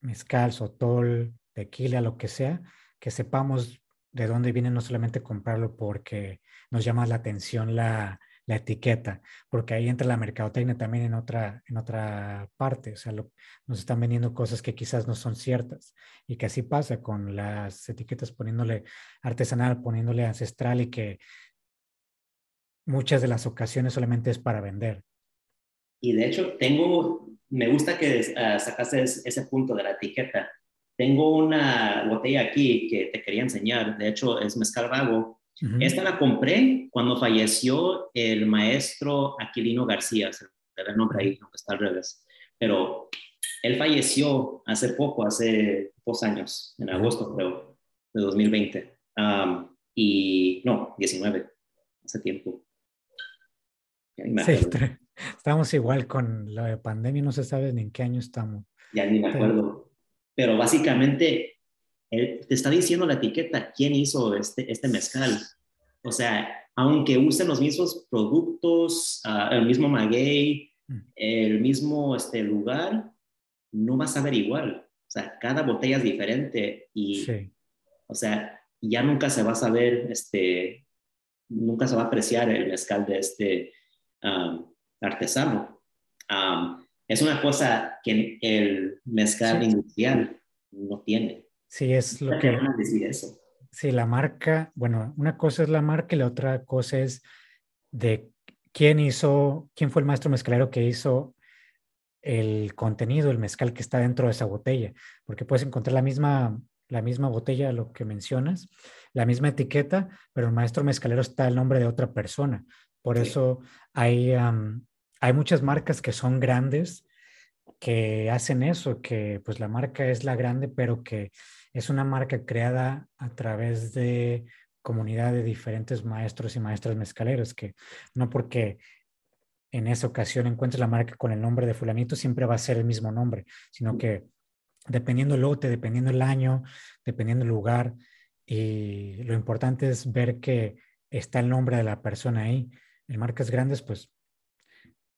mezcal, sotol, tequila, lo que sea, que sepamos de dónde viene no solamente comprarlo porque nos llama la atención la, la etiqueta, porque ahí entra la mercadotecnia también en otra, en otra parte, o sea, nos están vendiendo cosas que quizás no son ciertas y que así pasa con las etiquetas poniéndole artesanal, poniéndole ancestral y que muchas de las ocasiones solamente es para vender. Y de hecho, tengo, me gusta que uh, sacaste ese punto de la etiqueta. Tengo una botella aquí que te quería enseñar, de hecho es mezcal vago esta la compré cuando falleció el maestro Aquilino García, se ve el nombre ahí, aunque está al revés. Pero él falleció hace poco, hace dos años, en agosto creo, de 2020. y no, 19, hace tiempo. Sí, estamos igual con la pandemia, no se sabe ni en qué año estamos. Ya ni me acuerdo. Pero básicamente te está diciendo la etiqueta quién hizo este, este mezcal. O sea, aunque usen los mismos productos, ah, el mismo maguey, mm. el mismo este, lugar, no vas a ver igual. O sea, cada botella es diferente y, o sea, ya nunca se va a saber, este, nunca se va a apreciar el mezcal de este artesano. es una cosa que el mezcal industrial no tiene. Sí, es lo que... decir eso? Sí, la marca, bueno, una cosa es la marca y la otra cosa es de quién hizo, quién fue el maestro mezcalero que hizo el contenido, el mezcal que está dentro de esa botella, porque puedes encontrar la misma, la misma botella, lo que mencionas, la misma etiqueta, pero el maestro mezcalero está el nombre de otra persona. Por eso hay, hay muchas marcas que son grandes que hacen eso, que pues la marca es la grande, pero que es una marca creada a través de comunidad de diferentes maestros y maestras mezcaleros, que no porque en esa ocasión encuentres la marca con el nombre de fulanito, siempre va a ser el mismo nombre, sino que dependiendo el lote, dependiendo el año, dependiendo el lugar, y lo importante es ver que está el nombre de la persona ahí. En marcas grandes, pues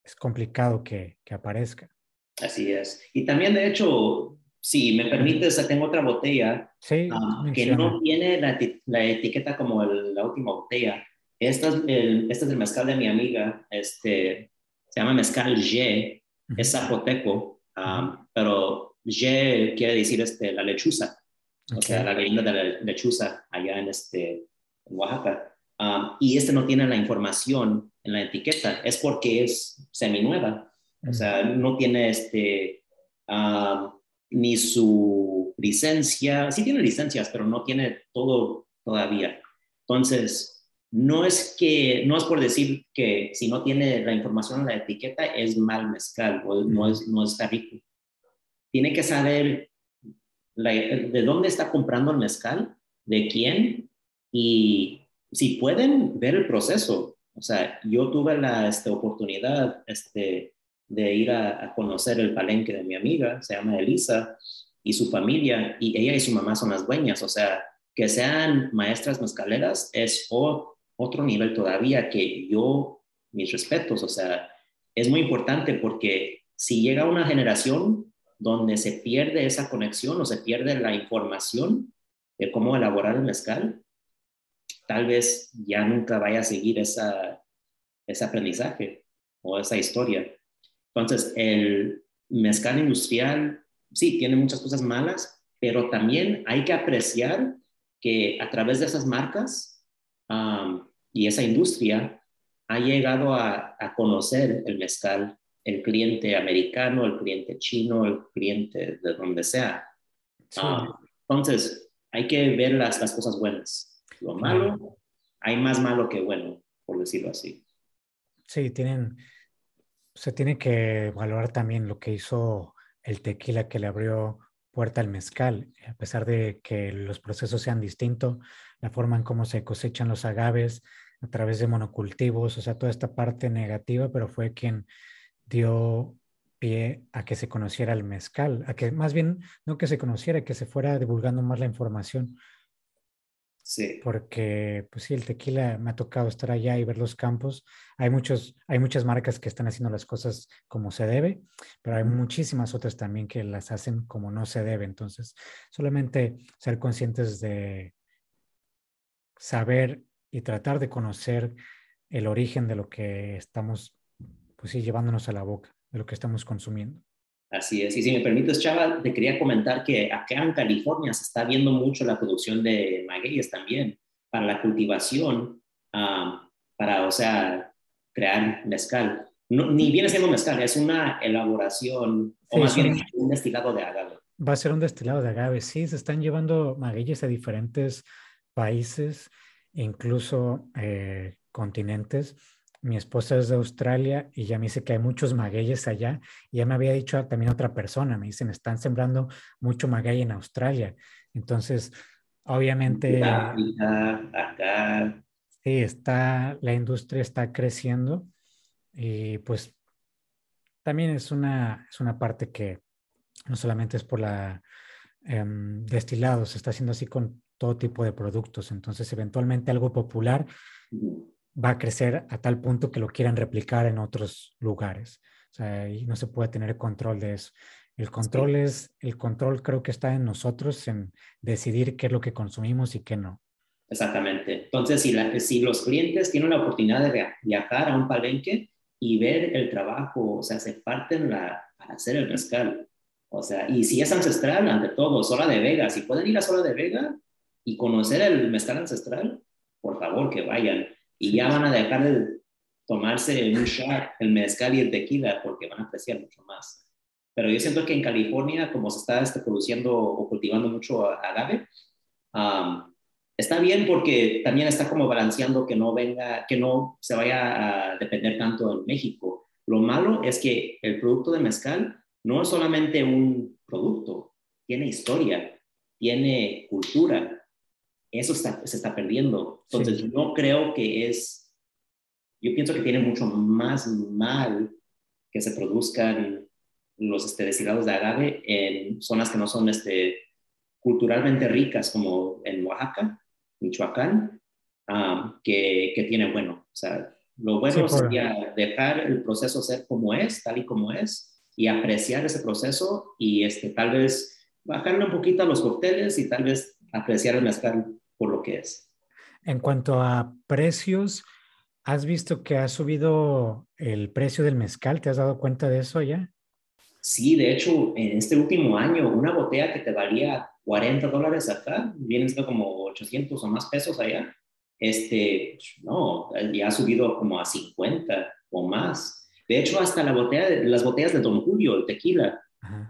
es complicado que, que aparezca. Así es. Y también, de hecho, si me permites, tengo otra botella ah, que no tiene la, etiqueta como la última botella. Esta es, el, este es el mezcal de mi amiga, este, se llama mezcal G, es zapoteco, ah, pero G quiere decir este, la lechuza, o sea, la gallina de la lechuza allá en, este, Oaxaca. Ah, y este no tiene la información en la etiqueta, es porque es seminueva, o sea, no tiene este, ni su licencia, sí tiene licencias, pero no tiene todo todavía. Entonces, no es que, no es por decir que si no tiene la información en la etiqueta es mal mezcal o no, es, no está rico. Tiene que saber de dónde está comprando el mezcal, de quién y si pueden ver el proceso. O sea, yo tuve la este, oportunidad este, de ir a, conocer el palenque de mi amiga, se llama Elisa, y su familia, y ella y su mamá son las dueñas. O sea, que sean maestras mezcaleras es otro nivel todavía que yo, mis respetos, o sea, es muy importante porque si llega una generación donde se pierde esa conexión o se pierde la información de cómo elaborar el mezcal, tal vez ya nunca vaya a seguir esa, ese aprendizaje o esa historia. Entonces, el mezcal industrial, sí, tiene muchas cosas malas, pero también hay que apreciar que a través de esas marcas y esa industria ha llegado a, conocer el mezcal, el cliente americano, el cliente chino, el cliente de donde sea. entonces, hay que ver las, las cosas buenas. Lo malo, hay más malo que bueno, por decirlo así. Sí, tienen, se tiene que valorar también lo que hizo el tequila que le abrió puerta al mezcal, a pesar de que los procesos sean distintos, la forma en cómo se cosechan los agaves a través de monocultivos, o sea, toda esta parte negativa, pero fue quien dio pie a que se conociera el mezcal, a que más bien no que se conociera, que se fuera divulgando más la información. Sí. Porque, pues sí, el tequila me ha tocado estar allá y ver los campos. Hay, muchos, hay muchas marcas que están haciendo las cosas como se debe, pero hay muchísimas otras también que las hacen como no se debe. Entonces, solamente ser conscientes de saber y tratar de conocer el origen de lo que estamos, pues sí, llevándonos a la boca, de lo que estamos consumiendo. Así es. Y si me permites, Chava, te quería comentar que acá en California se está viendo mucho la producción de magueyes también para la cultivación, para, o sea, crear mezcal. ni viene siendo mezcal, es una elaboración, o más bien un destilado de agave. Va a ser un destilado de agave, sí, se están llevando magueyes a diferentes países, incluso eh, continentes mi esposa es de Australia y ya me dice que hay muchos magueyes allá. Y ya me había dicho también otra persona, me dicen, están sembrando mucho maguey en Australia. Entonces, obviamente... acá. Sí, está, la industria está creciendo y pues también es una, es una parte que no solamente es por la destilado, se está haciendo así con todo tipo de productos. Entonces, eventualmente algo popular va a crecer a tal punto que lo quieran replicar en otros lugares. O sea, y no se puede tener control de eso. El control es, el control creo que está en nosotros, en decidir qué es lo que consumimos y qué no. Exactamente. Entonces, si, la, si los clientes tienen la oportunidad de viajar a un palenque y ver el trabajo, o sea, se parten la, para hacer el mezcal. O sea, y si es ancestral, ante todo, Sola de Vega, si pueden ir a Sola de Vega y conocer el mezcal ancestral, por favor que vayan y ya van a dejar de tomarse un shot el mezcal y el tequila porque van a apreciar mucho más. Pero yo siento que en California, como se está este, produciendo o cultivando mucho agave, está bien porque también está como balanceando que no venga, que no se vaya a depender tanto en México. Lo malo es que el producto de mezcal no es solamente un producto, tiene historia, tiene cultura, eso se está perdiendo. Entonces, yo no creo que es, yo pienso que tiene mucho más mal que se produzcan los este, destilados de agave en zonas que no son este, culturalmente ricas, como en Oaxaca, Michoacán, que, que tiene bueno. O sea, lo bueno sería dejar el proceso ser como es, tal y como es, y apreciar ese proceso y este, tal vez bajarle un poquito a los cócteles y tal vez apreciar el mezcal por lo que es. En cuanto a precios, ¿has visto que ha subido el precio del mezcal? ¿Te has dado cuenta de eso ya? Sí, de hecho, en este último año, una botella que te valía 40 dólares acá, viene siendo como 800 o más pesos allá, este, no, ya ha subido como a 50 o más. De hecho, hasta la botella, las botellas de Don Julio, el tequila,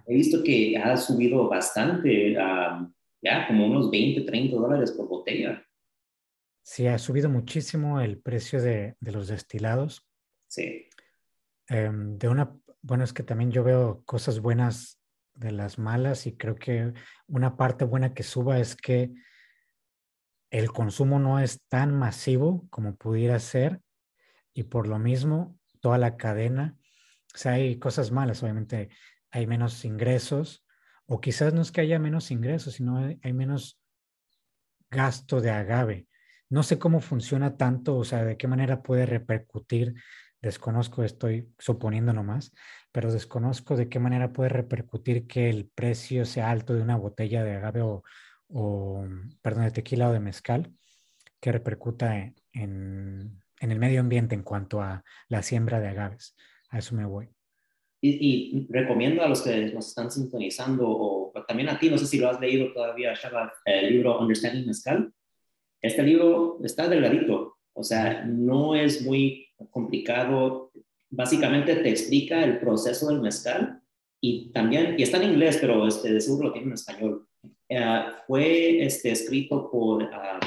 he visto que ha subido bastante. a ya como unos 20, 30 dólares por botella. Sí, ha subido muchísimo el precio de, de los destilados. Sí. Em, de una, bueno, es que también yo veo cosas buenas de las malas y creo que una parte buena que suba es que el consumo no es tan masivo como pudiera ser. y por lo mismo toda la cadena, o sea, hay cosas malas, obviamente hay menos ingresos, o quizás no es que haya menos ingresos, sino hay, menos gasto de agave. No sé cómo funciona tanto, o sea, de qué manera puede repercutir, desconozco, estoy suponiendo nomás, pero desconozco de qué manera puede repercutir que el precio sea alto de una botella de agave o, o perdón, de tequila o de mezcal, que repercuta en, en, el medio ambiente en cuanto a la siembra de agaves. A eso me voy. Y, recomiendo a los que nos están sintonizando, o también a ti, no sé si lo has leído todavía, Shabbat, el libro Understanding Mezcal. Este libro está delgadito, o sea, no es muy complicado. Básicamente te explica el proceso del mezcal y también, y está en inglés, pero este, de seguro lo tiene en español. Eh, fue este, escrito por ah,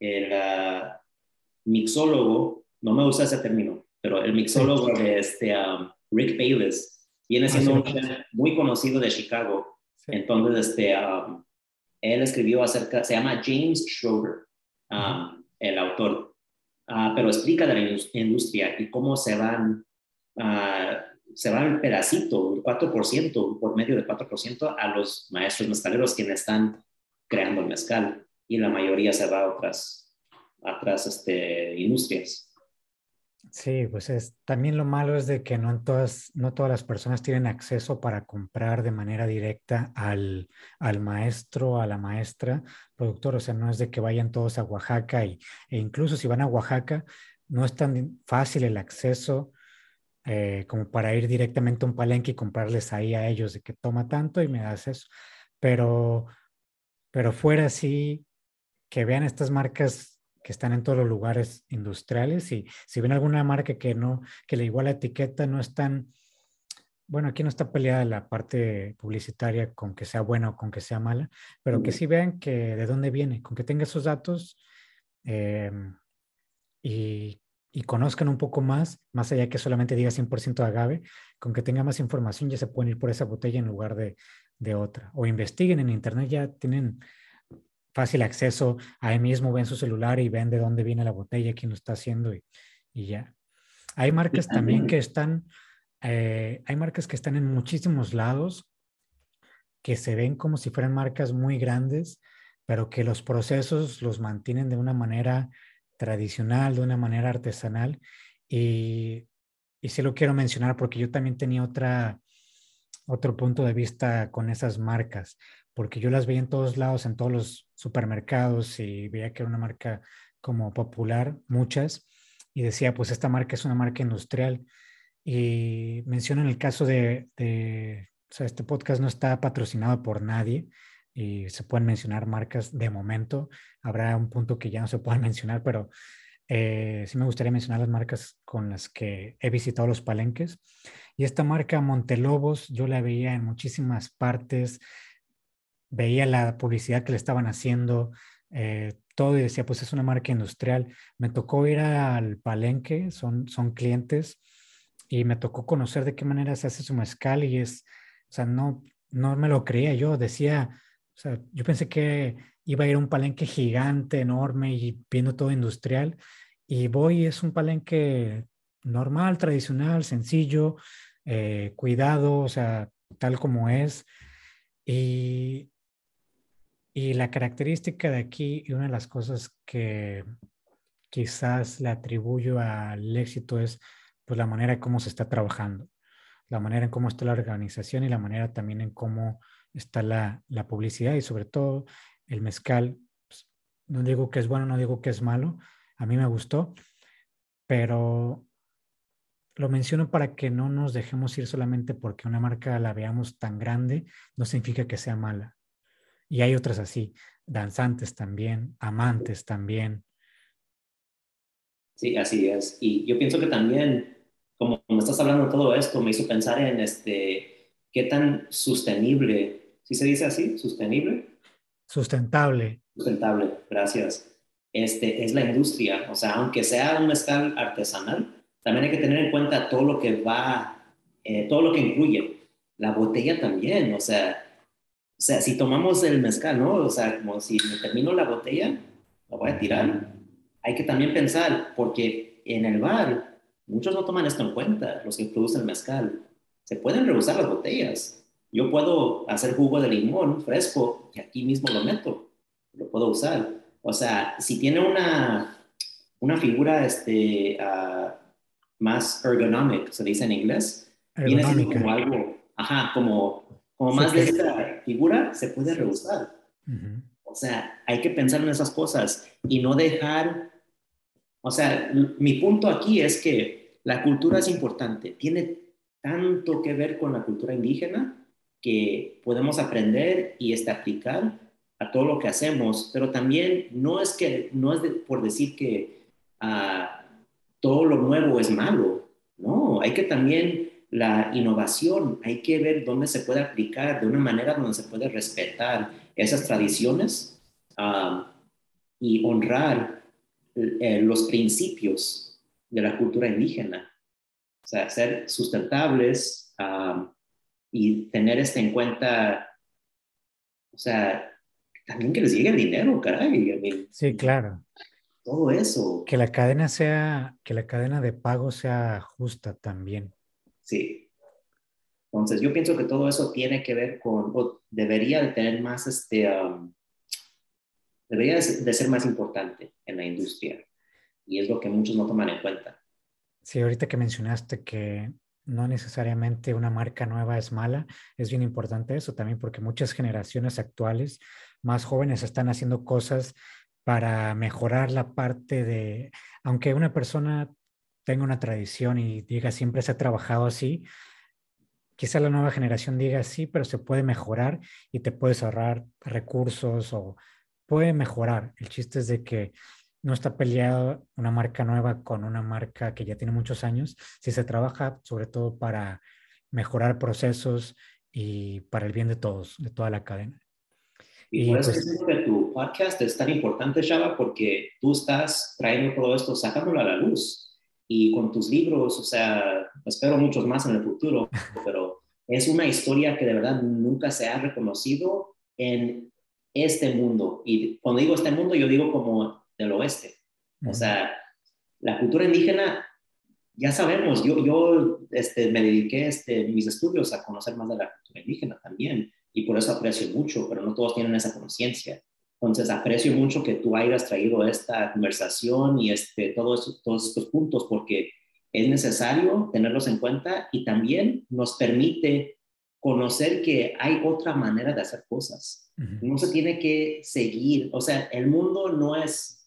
el uh, mixólogo, no me gusta ese término, pero el mixólogo de este, um, Rick Bayless, viene ah, siendo un muy conocido de Chicago. Entonces, este, um, él escribió acerca, se llama James Schroeder, um, el autor, uh, pero explica de la industria y cómo se van, uh, se van el pedacito, el 4%, por medio del 4% a los maestros mezcaleros quienes están creando el mezcal. Y la mayoría se va a otras, a otras este, industrias. Sí, pues es, también lo malo es de que no, en todas, no todas las personas tienen acceso para comprar de manera directa al, al maestro, a la maestra productor. O sea, no es de que vayan todos a Oaxaca y, e incluso si van a Oaxaca, no es tan fácil el acceso eh, como para ir directamente a un palenque y comprarles ahí a ellos de que toma tanto y me das eso. Pero, pero fuera así, que vean estas marcas que están en todos los lugares industriales y si ven alguna marca que no, que le igual la etiqueta no es tan, bueno, aquí no está peleada la parte publicitaria con que sea buena o con que sea mala, pero que sí vean que de dónde viene, con que tenga esos datos em, y, y, conozcan un poco más, más allá que solamente diga 100% de agave, con que tenga más información ya se pueden ir por esa botella en lugar de, de otra. O investiguen en internet, ya tienen fácil acceso, ahí mismo ven su celular y ven de dónde viene la botella, quién lo está haciendo y, y ya. Hay marcas también que están, eh, hay marcas que están en muchísimos lados, que se ven como si fueran marcas muy grandes, pero que los procesos los mantienen de una manera tradicional, de una manera artesanal. Y, y sí lo quiero mencionar porque yo también tenía otra, otro punto de vista con esas marcas porque yo las veía en todos lados, en todos los supermercados y veía que era una marca como popular, muchas, y decía, pues esta marca es una marca industrial. Y mencionan el caso de, o sea, este podcast no está patrocinado por nadie y se pueden mencionar marcas de momento. Habrá un punto que ya no se puedan mencionar, pero eh, sí me gustaría mencionar las marcas con las que he visitado los palenques. Y esta marca Montelobos, yo la veía en muchísimas partes, veía la publicidad que le estaban haciendo, eh, todo y decía, pues es una marca industrial. Me tocó ir al palenque, son, son clientes, y me tocó conocer de qué manera se hace su mezcal y es, o sea, no, no me lo creía yo, decía, o sea, yo pensé que iba a ir a un palenque gigante, enorme y viendo todo industrial, y voy, es un palenque normal, tradicional, sencillo, eh, cuidado, o sea, tal como es. Y, y la característica de aquí y una de las cosas que quizás le atribuyo al éxito es pues la manera en cómo se está trabajando, la manera en cómo está la organización y la manera también en cómo está la, publicidad y sobre todo el mezcal. Pues, no digo que es bueno, no digo que es malo, a mí me gustó, pero lo menciono para que no nos dejemos ir solamente porque una marca la veamos tan grande, no significa que sea mala. Y hay otras así, danzantes también, amantes también. Sí, así es. Y yo pienso que también, como me estás hablando todo esto, me hizo pensar en este, qué tan sostenible, ¿sí se dice así? ¿Sostenible? Sustentable. Sustentable, gracias. Este, es la industria. O sea, aunque sea un mezcal artesanal, también hay que tener en cuenta todo lo que va, eh, todo lo que incluye. La botella también, o sea, o sea, si tomamos el mezcal, ¿no? O sea, como si me termino la botella, la voy a tirar. Hay que también pensar, porque en el bar muchos no toman esto en cuenta, los que producen mezcal. Se pueden reusar las botellas. Yo puedo hacer jugo de limón fresco y aquí mismo lo meto, lo puedo usar. O sea, si tiene una, una figura este, uh, más ergonomic, se dice en inglés, viene siendo como algo, ajá, como, como más de esta figura, se puede reusar. O sea, hay que pensar en esas cosas y no dejar, o sea, mi punto aquí es que la cultura es importante, tiene tanto que ver con la cultura indígena que podemos aprender y este, aplicar a todo lo que hacemos, pero también no es que no es por decir que ah, todo lo nuevo es malo, no, hay que también la innovación, hay que ver dónde se puede aplicar de una manera donde se puede respetar esas tradiciones ah, y honrar eh, los principios de la cultura indígena, o sea, ser sustentables. Ah, y tener esto en cuenta, o sea, también que les llegue el dinero, caray. sí, claro. Todo eso. Que la cadena sea, que la cadena de pago sea justa también. Sí. Entonces, yo pienso que todo eso tiene que ver con, o debería de tener más, este, um, debería de ser más importante en la industria. Y es lo que muchos no toman en cuenta. Sí, ahorita que mencionaste que no necesariamente una marca nueva es mala. Es bien importante eso también porque muchas generaciones actuales más jóvenes están haciendo cosas para mejorar la parte de, aunque una persona tenga una tradición y diga siempre se ha trabajado así, quizá la nueva generación diga sí, pero se puede mejorar y te puedes ahorrar recursos o puede mejorar. El chiste es de que no está peleado una marca nueva con una marca que ya tiene muchos años, si se trabaja sobre todo para mejorar procesos y para el bien de todos, de toda la cadena. Y, por eso pues, que tu podcast es tan importante, Shaba, porque tú estás trayendo todo esto, sacándolo a la luz. Y con tus libros, o sea, espero muchos más en el futuro, pero es una historia que de verdad nunca se ha reconocido en este mundo. Y cuando digo este mundo, yo digo como del oeste. O sea, la cultura indígena, ya sabemos, yo, yo este, me dediqué este, mis estudios a conocer más de la cultura indígena también, y por eso aprecio mucho, pero no todos tienen esa conciencia. Entonces, aprecio mucho que tú hayas traído esta conversación y este, todos, todos estos puntos, porque es necesario tenerlos en cuenta y también nos permite conocer que hay otra manera de hacer cosas. No se tiene que seguir, o sea, el mundo no es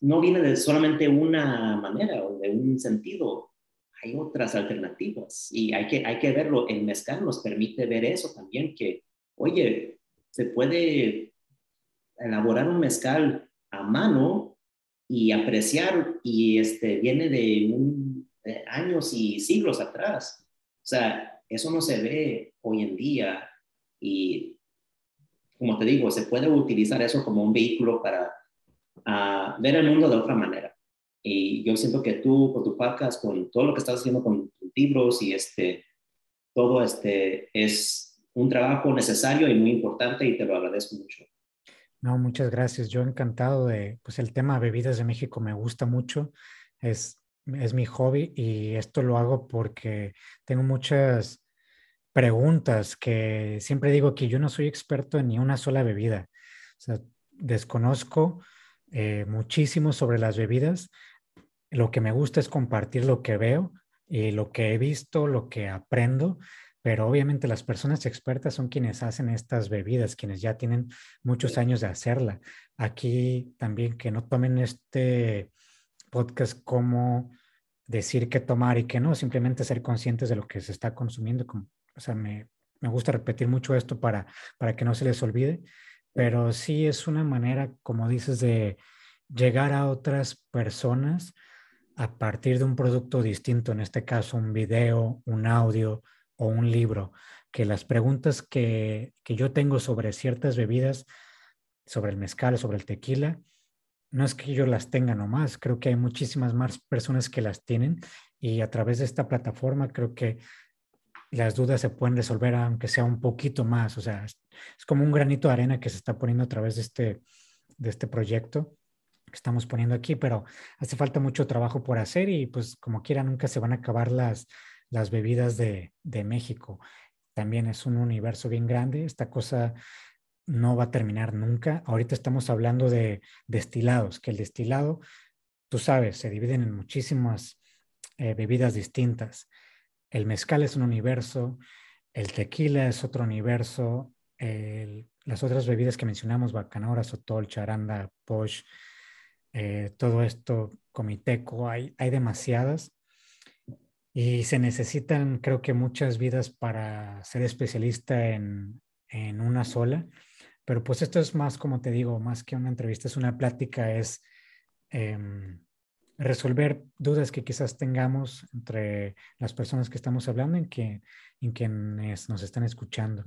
no viene de solamente una manera o de un sentido. Hay otras alternativas y hay que, hay que verlo. El mezcal nos permite ver eso también, que, oye, se puede elaborar un mezcal a mano y apreciar y este, viene de, años y siglos atrás. O sea, eso no se ve hoy en día y, como te digo, se puede utilizar eso como un vehículo para a ver el mundo de otra manera. Y yo siento que tú, con tu podcast, con todo lo que estás haciendo con tus libros y este, todo este es un trabajo necesario y muy importante y te lo agradezco mucho. No, muchas gracias. Yo encantado de, pues el tema bebidas de México me gusta mucho. Es, es mi hobby y esto lo hago porque tengo muchas preguntas que siempre digo que yo no soy experto en ni una sola bebida. O sea, desconozco eh, muchísimo sobre las bebidas. Lo que me gusta es compartir lo que veo y lo que he visto, lo que aprendo, pero obviamente las personas expertas son quienes hacen estas bebidas, quienes ya tienen muchos años de hacerla. Aquí también que no tomen este podcast como decir qué tomar y qué no, simplemente ser conscientes de lo que se está consumiendo. o sea, me, me gusta repetir mucho esto para, para que no se les olvide pero sí es una manera, como dices, de llegar a otras personas a partir de un producto distinto, en este caso un video, un audio o un libro, que las preguntas que, que yo tengo sobre ciertas bebidas, sobre el mezcal, sobre el tequila, no es que yo las tenga nomás, creo que hay muchísimas más personas que las tienen y a través de esta plataforma creo que las dudas se pueden resolver aunque sea un poquito más, o sea, es, como un granito de arena que se está poniendo a través de este, de este proyecto que estamos poniendo aquí, pero hace falta mucho trabajo por hacer y pues como quiera nunca se van a acabar las, las bebidas de, de México. También es un universo bien grande. Esta cosa no va a terminar nunca. Ahorita estamos hablando de destilados, que el destilado, tú sabes, se dividen en muchísimas eh, bebidas distintas. El mezcal es un universo, el tequila es otro universo, las otras bebidas que mencionamos, bacanora, sotol, charanda, posh, eh, todo esto, comiteco, hay, hay demasiadas. Y se necesitan, creo que, muchas vidas para ser especialista en, en una sola. Pero pues esto es más, como te digo, más que una entrevista, es una plática, es em, resolver dudas que quizás tengamos entre las personas que estamos hablando y que, en quienes nos están escuchando.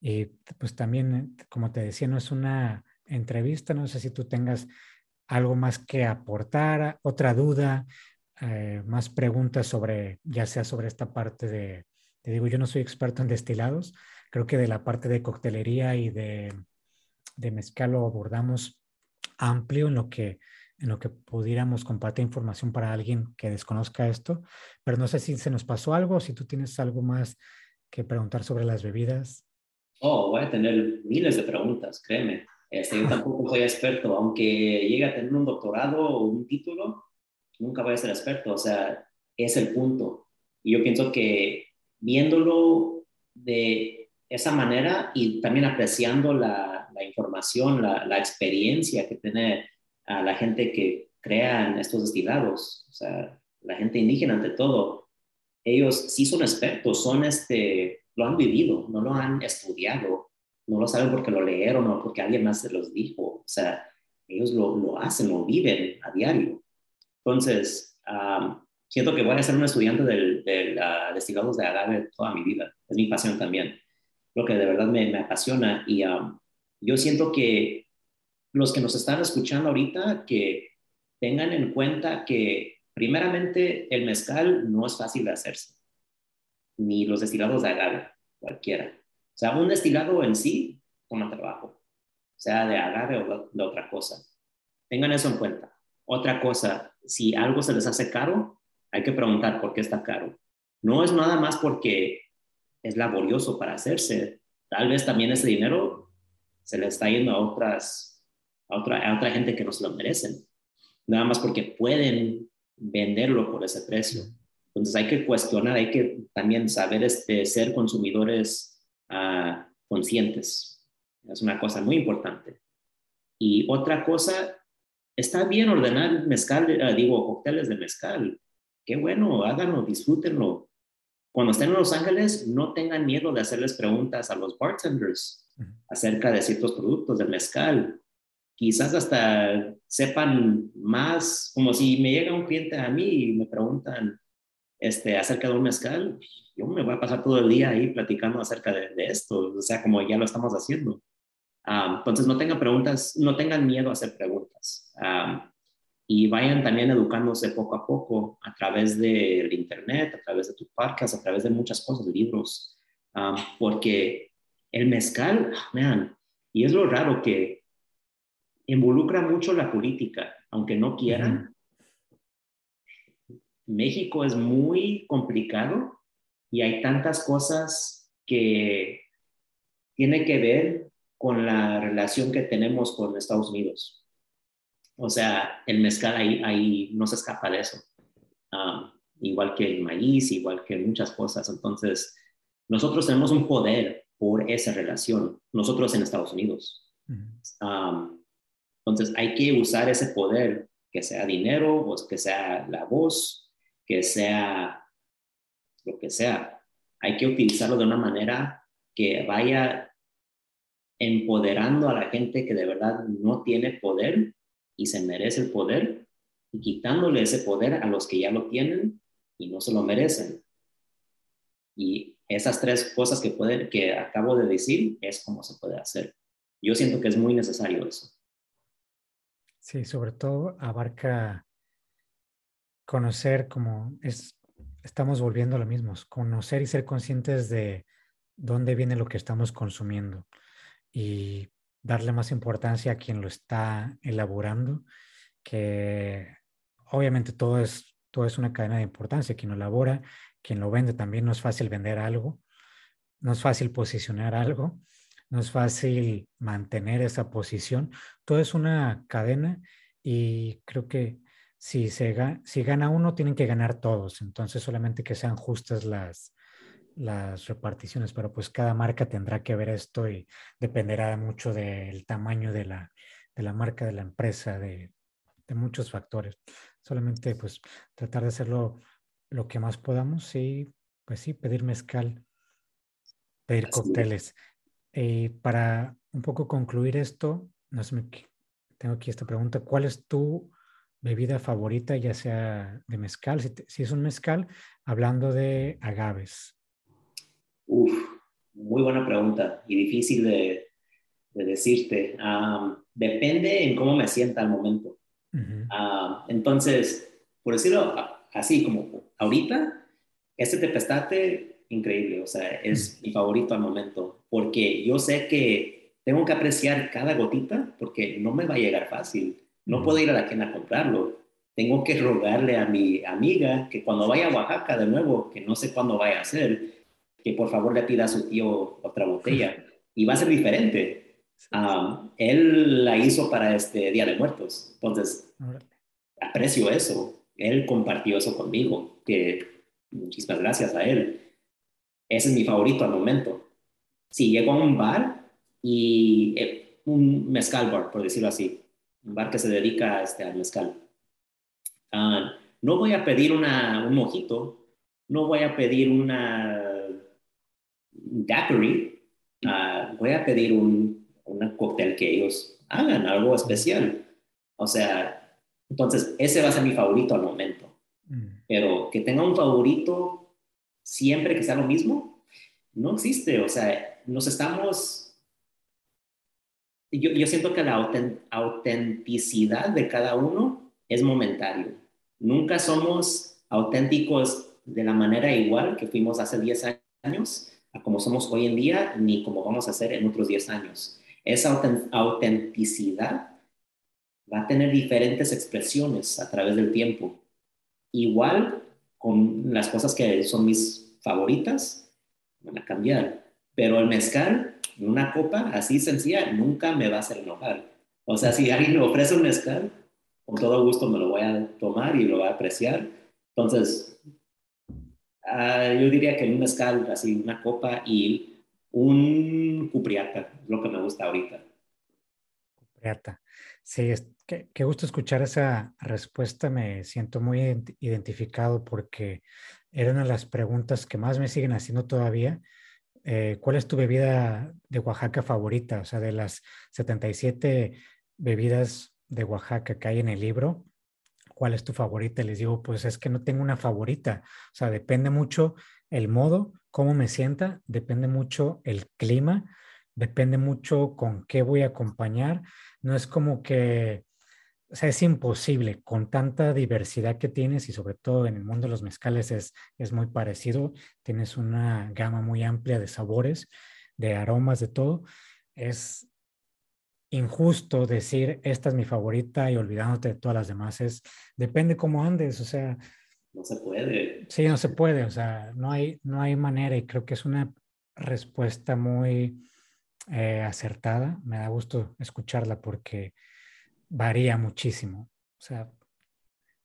Y pues también, como te decía, no es una entrevista, no sé si tú tengas algo más que aportar, otra duda, eh, más preguntas sobre, ya sea sobre esta parte de, te digo, yo no soy experto en destilados, Creo que de la parte de coctelería y de, de mezcal lo abordamos amplio en lo que en lo que pudiéramos compartir información para alguien que desconozca esto, pero no sé si se nos pasó algo, si tú tienes algo más que preguntar sobre las bebidas. Oh, voy a tener miles de preguntas, créeme. Este, yo tampoco soy experto, aunque llegue a tener un doctorado o un título, nunca voy a ser experto, o sea, es el punto. Y yo pienso que viéndolo de esa manera y también apreciando la, información, la, experiencia que tiene a la gente que crea estos destilados, o sea, la gente indígena ante todo, ellos sí son expertos, son este, lo han vivido, no lo han estudiado, no lo saben porque lo leyeron o porque alguien más se los dijo, o sea, ellos lo, lo hacen, lo viven a diario. Entonces, siento que voy a ser un estudiante de del destilados de agave toda mi vida, es mi pasión también lo que de verdad me, apasiona. Y um, yo siento que los que nos están escuchando ahorita, que tengan en cuenta que primeramente el mezcal no es fácil de hacerse, ni los destilados de agave, cualquiera. O sea, un destilado en sí toma trabajo, sea de agave o de otra cosa. Tengan eso en cuenta. Otra cosa, si algo se les hace caro, hay que preguntar por qué está caro. No es nada más porque es laborioso para hacerse. Tal vez también ese dinero se le está yendo a otras, a otra, a otra gente que no se lo merecen, nada más porque pueden venderlo por ese precio. Entonces hay que cuestionar, hay que también saber este, ser consumidores uh, conscientes. Es una cosa muy importante. Y otra cosa, está bien ordenar mezcal, uh, digo, cócteles de mezcal. Qué bueno, háganlo, disfrútenlo. Cuando estén en Los Ángeles, no tengan miedo de hacerles preguntas a los bartenders acerca de ciertos productos del mezcal. Quizás hasta sepan más, como si me llega un cliente a mí y me preguntan este, acerca de un mezcal, yo me voy a pasar todo el día ahí platicando acerca de, esto, o sea, como ya lo estamos haciendo. Ah, entonces, no tengan preguntas, no tengan miedo a hacer preguntas. Ah, y vayan también educándose poco a poco a través del internet, a través de tus podcast, a través de muchas cosas, libros, um, porque el mezcal, vean, y es lo raro que involucra mucho la política, aunque no quieran. México es muy complicado y hay tantas cosas que tiene que ver con la relación que tenemos con Estados Unidos. O sea, el mezcal ahí, ahí no se escapa de eso. Um, igual que el maíz, igual que muchas cosas. Entonces, nosotros tenemos un poder por esa relación, nosotros en Estados Unidos. Um, entonces, hay que usar ese poder, que sea dinero, o que sea la voz, que sea lo que sea. Hay que utilizarlo de una manera que vaya empoderando a la gente que de verdad no tiene poder y se merece el poder y quitándole ese poder a los que ya lo tienen y no se lo merecen. Y esas tres cosas que, pueden, que acabo de decir es como se puede hacer. Yo siento que es muy necesario eso. Sí, sobre todo abarca conocer como es, estamos volviendo a lo mismo, conocer y ser conscientes de dónde viene lo que estamos consumiendo. Y darle más importancia a quien lo está elaborando, que obviamente todo es, todo es una cadena de importancia, quien lo elabora, quien lo vende, también no es fácil vender algo, no es fácil posicionar algo, no es fácil mantener esa posición, todo es una cadena y creo que si, se, si gana uno, tienen que ganar todos. Entonces, solamente que sean justas las, las reparticiones, pero pues cada marca tendrá que ver esto y dependerá mucho del tamaño de la, de la marca, de la empresa, de, de, muchos factores. Solamente pues tratar de hacerlo lo que más podamos y pues sí, pedir mezcal, pedir cócteles. Y para un poco concluir esto, no sé, tengo aquí esta pregunta, ¿cuál es tu bebida favorita, ya sea de mezcal, si, es un mezcal, hablando de agaves? Uf, muy buena pregunta y difícil de, decirte. depende en cómo me sienta al momento. entonces, por decirlo así, como ahorita, este tepestate, increíble, o sea, es mi favorito al momento, porque yo sé que tengo que apreciar cada gotita porque no me va a llegar fácil. No puedo ir a la tienda a comprarlo. Tengo que rogarle a mi amiga que cuando vaya a Oaxaca de nuevo, que no sé cuándo vaya a ser, que por favor le pida a su tío otra botella. Y va a ser diferente. él la hizo para este Día de Muertos. Entonces, aprecio eso. Él compartió eso conmigo, que muchísimas gracias a él. Ese es mi favorito al momento. Si llego a un bar y eh, un mezcal bar, por decirlo así, un bar que se dedica este, al mezcal. Ah, no voy a pedir una, un mojito, no voy a pedir una daiquiri, ah, voy a pedir un una cóctel que ellos hagan, algo especial. O sea, entonces ese va a ser mi favorito al momento. Mm. Pero que tenga un favorito siempre que sea lo mismo, no existe. O sea, nos estamos yo, siento que la autenticidad de cada uno es momentario. Nunca somos auténticos de la manera igual que fuimos hace 10 años a como somos hoy en día, ni como vamos a ser en otros 10 años. Esa autenticidad va a tener diferentes expresiones a través del tiempo. Igual con las cosas que son mis favoritas, van a cambiar. Pero el mezcal una copa así sencilla nunca me va a hacer enojar. O sea, si alguien me ofrece un mezcal, con todo gusto me lo voy a tomar y lo voy a apreciar. Entonces, ah, yo diría que un mezcal, así una copa y un cupriata, lo que me gusta ahorita. Cupriata. Sí, es, qué, qué gusto escuchar esa respuesta. Me siento muy identificado porque era una de las preguntas que más me siguen haciendo todavía eh, ¿cuál es tu bebida de Oaxaca favorita? O sea, de las 77 bebidas de Oaxaca que hay en el libro, ¿cuál es tu favorita? Les digo, pues es que no tengo una favorita. O sea, depende mucho el modo, cómo me sienta, depende mucho el clima, depende mucho con qué voy a acompañar. No es como que o sea, es imposible con tanta diversidad que tienes y sobre todo en el mundo de los mezcales es, es muy parecido. Tienes una gama muy amplia de sabores, de aromas, de todo. Es injusto decir esta es mi favorita y olvidándote de todas las demás. Es, depende cómo andes, o sea. No se puede. Sí, no se puede, o sea, no hay, no hay manera y creo que es una respuesta muy eh, acertada. Me da gusto escucharla porque varía muchísimo. O sea,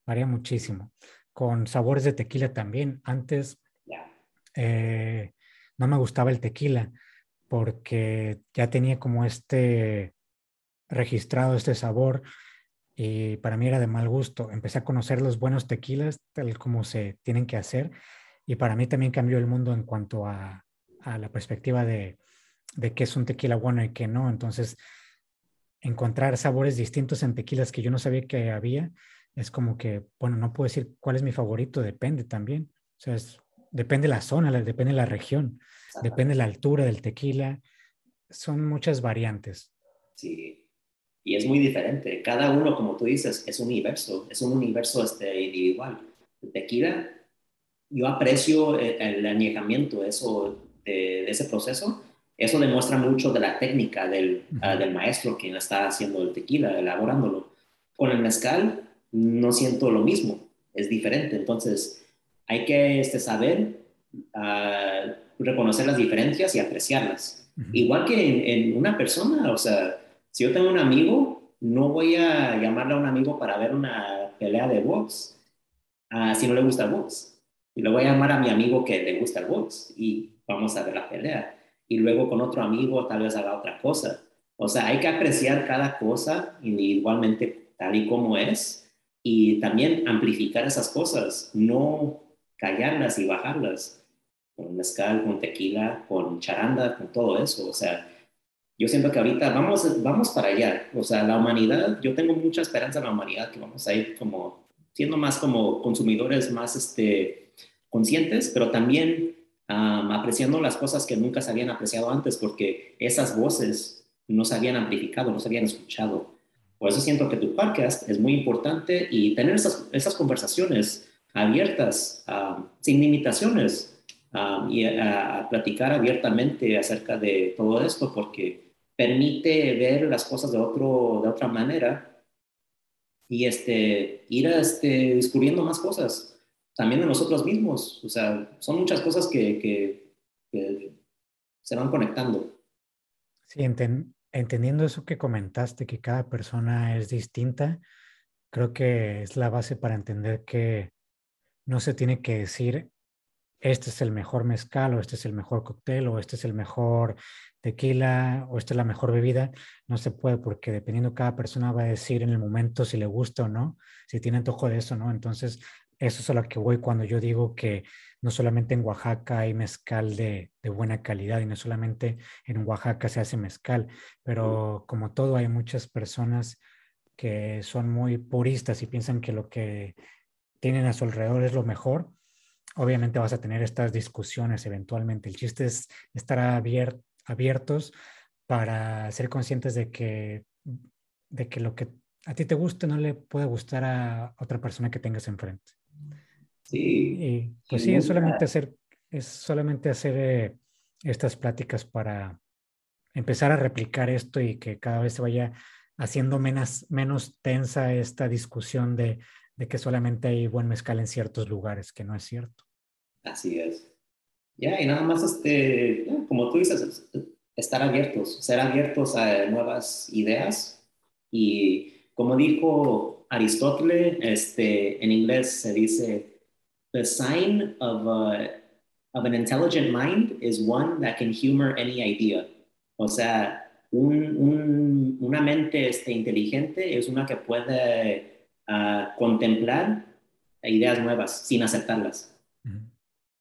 varía muchísimo. Con sabores de tequila también. Antes eh, no me gustaba el tequila porque ya tenía como este registrado este sabor y para mí era de mal gusto. Empecé a conocer los buenos tequilas tal como se tienen que hacer y para mí también cambió el mundo en cuanto a, a la perspectiva de, de qué es un tequila bueno y qué no. Entonces, encontrar sabores distintos en tequilas que yo no sabía que había, es como que, bueno, no puedo decir cuál es mi favorito, depende también. O sea, depende la zona, depende la región, depende la altura del tequila. Son muchas variantes. Sí, y es muy diferente. Cada uno, como tú dices, es un universo, es un universo este, individual. El tequila, yo aprecio el, añejamiento eso, de, ese proceso, eso demuestra mucho de la técnica del, ah, del maestro quien está haciendo el tequila, elaborándolo. Con el mezcal no siento lo mismo, es diferente. Entonces, hay que este, saber uh, reconocer las diferencias y apreciarlas. Igual que en, una persona, o sea, si yo tengo un amigo, no voy a llamarle a un amigo para ver una pelea de box uh, si no le gusta el box. Y le voy a llamar a mi amigo que le gusta el box y vamos a ver la pelea. Y luego con otro amigo tal vez haga otra cosa. O sea, hay que apreciar cada cosa individualmente tal y como es y también amplificar esas cosas, no callarlas y bajarlas con mezcal, con tequila, con charanda, con todo eso. O sea, yo siento que ahorita vamos, vamos para allá. O sea, la humanidad, yo tengo mucha esperanza en la humanidad que vamos a ir como siendo más como consumidores más este, conscientes, pero también apreciando las cosas que nunca se habían apreciado antes, porque esas voces no se habían amplificado, no se habían escuchado. Por eso siento que tu podcast es muy importante y tener esas, esas conversaciones abiertas, sin limitaciones, y a, platicar abiertamente acerca de todo esto, porque permite ver las cosas de, otro, de otra manera y este, ir este, descubriendo más cosas, también de nosotros mismos. O sea, son muchas cosas que, que, se van conectando. Sí, entendiendo eso que comentaste, que cada persona es distinta, creo que es la base para entender que no se tiene que decir este es el mejor mezcal o este es el mejor cóctel o este es el mejor tequila o esta es la mejor bebida, no se puede porque dependiendo cada persona va a decir en el momento si le gusta o no, si tiene antojo de eso, ¿no? Entonces, eso es a lo que voy cuando yo digo que no solamente en Oaxaca hay mezcal de, de buena calidad y no solamente en Oaxaca se hace mezcal, pero como todo hay muchas personas que son muy puristas y piensan que lo que tienen a su alrededor es lo mejor obviamente vas a tener estas discusiones eventualmente. El chiste es estar abiertos para ser conscientes de que, de que lo que a ti te guste no le puede gustar a otra persona que tengas enfrente. Sí. Y pues sí, es solamente hacer, es solamente hacer eh, estas pláticas para empezar a replicar esto y que cada vez se vaya haciendo menos, menos tensa esta discusión de, de que solamente hay buen mezcal en ciertos lugares, que no es cierto. Así es. Ya, y nada más, este, como tú dices, estar abiertos, ser abiertos a nuevas ideas. Y como dijo Aristóteles, este, en inglés se dice, the sign of, of an intelligent mind is one that can humor any idea. O sea, un, una mente este, inteligente es una que puede ah, contemplar ideas nuevas sin aceptarlas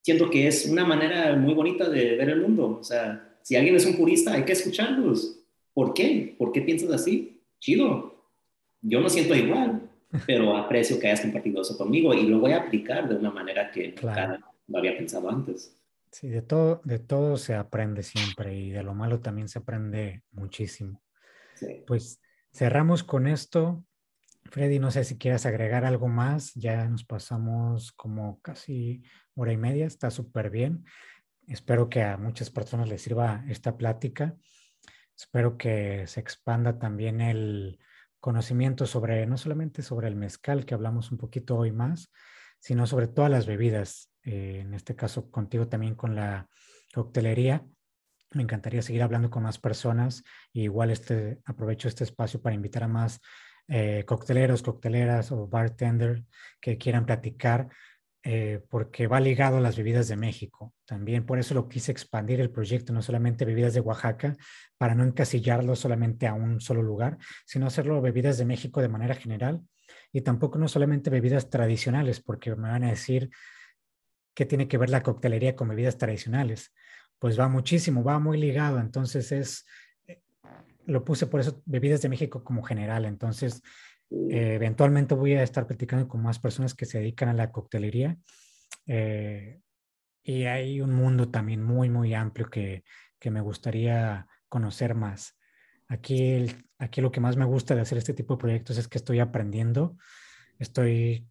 siento que es una manera muy bonita de ver el mundo. O sea, si alguien es un purista, hay que escucharlos. ¿Por qué? ¿Por qué piensas así? Chido. Yo no siento igual, pero aprecio que hayas compartido eso conmigo y lo voy a aplicar de una manera que claro. no había pensado antes. Sí, de todo, de todo se aprende siempre y de lo malo también se aprende muchísimo. Sí. Pues cerramos con esto. Freddy, no sé si quieras agregar algo más. Ya nos pasamos como casi hora y media, está súper bien. Espero que a muchas personas les sirva esta plática. Espero que se expanda también el conocimiento sobre, no solamente sobre el mezcal, que hablamos un poquito hoy más, sino sobre todas las bebidas. Eh, en este caso, contigo también con la coctelería. Me encantaría seguir hablando con más personas. Y igual este, aprovecho este espacio para invitar a más eh, cocteleros, cocteleras o bartender que quieran platicar eh, porque va ligado a las bebidas de México. También por eso lo quise expandir el proyecto, no solamente bebidas de Oaxaca, para no encasillarlo solamente a un solo lugar, sino hacerlo bebidas de México de manera general y tampoco no solamente bebidas tradicionales, porque me van a decir qué tiene que ver la coctelería con bebidas tradicionales. Pues va muchísimo, va muy ligado, entonces es, eh, lo puse por eso bebidas de México como general, entonces eh, eventualmente voy a estar platicando con más personas que se dedican a la coctelería. Eh, y hay un mundo también muy, muy amplio que, que me gustaría conocer más. Aquí, aquí lo que más me gusta de hacer este tipo de proyectos es que estoy aprendiendo, estoy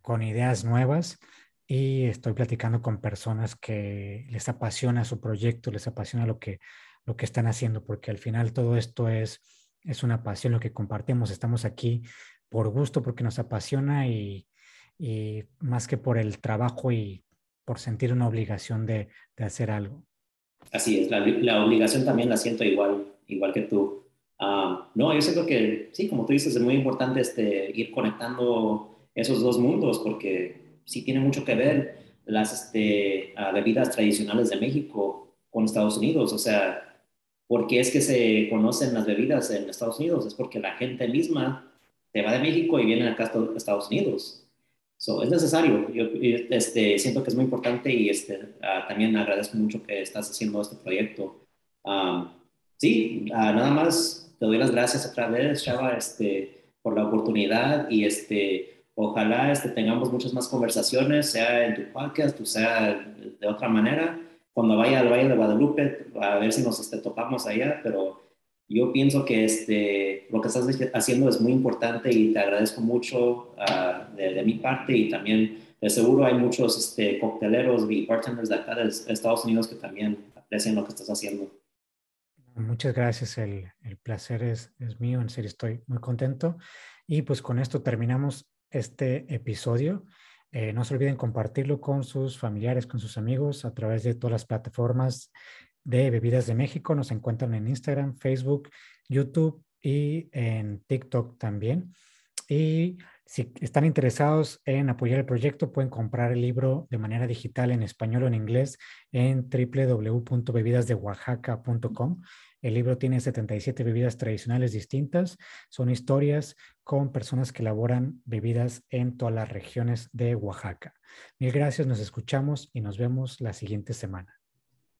con ideas nuevas y estoy platicando con personas que les apasiona su proyecto, les apasiona lo que, lo que están haciendo, porque al final todo esto es, es una pasión, lo que compartimos. Estamos aquí por gusto, porque nos apasiona y, más que por el trabajo y por sentir una obligación de, hacer algo. Así es, la, obligación también la siento igual, igual que tú. Ah, no, yo siento que sí, como tú dices, es muy importante este, ir conectando esos dos mundos porque sí tiene mucho que ver las este, ah, bebidas tradicionales de México con Estados Unidos. O sea, ¿por qué es que se conocen las bebidas en Estados Unidos? Es porque la gente misma te va de México y viene acá a Estados Unidos. So, es necesario. Yo este, siento que es muy importante y este, uh, también agradezco mucho que estás haciendo este proyecto. Um, sí, uh, nada más te doy las gracias otra vez, Chava, este, por la oportunidad y este, ojalá este, tengamos muchas más conversaciones, sea en tu podcast o sea de otra manera. Cuando vaya al Valle de Guadalupe, a ver si nos este, topamos allá, pero yo pienso que este, lo que estás haciendo es muy importante y te agradezco mucho uh, de, de, mi parte y también de seguro hay muchos este, cocteleros y bartenders de acá de Estados Unidos que también aprecian lo que estás haciendo. Muchas gracias, el, el placer es, es, mío, en serio estoy muy contento. Y pues con esto terminamos este episodio. Eh, no se olviden compartirlo con sus familiares, con sus amigos a través de todas las plataformas de Bebidas de México. Nos encuentran en Instagram, Facebook, YouTube y en TikTok también. Y si están interesados en apoyar el proyecto, pueden comprar el libro de manera digital en español o en inglés en www.bebidasdeoaxaca.com. El libro tiene 77 bebidas tradicionales distintas. Son historias con personas que elaboran bebidas en todas las regiones de Oaxaca. Mil gracias, nos escuchamos y nos vemos la siguiente semana.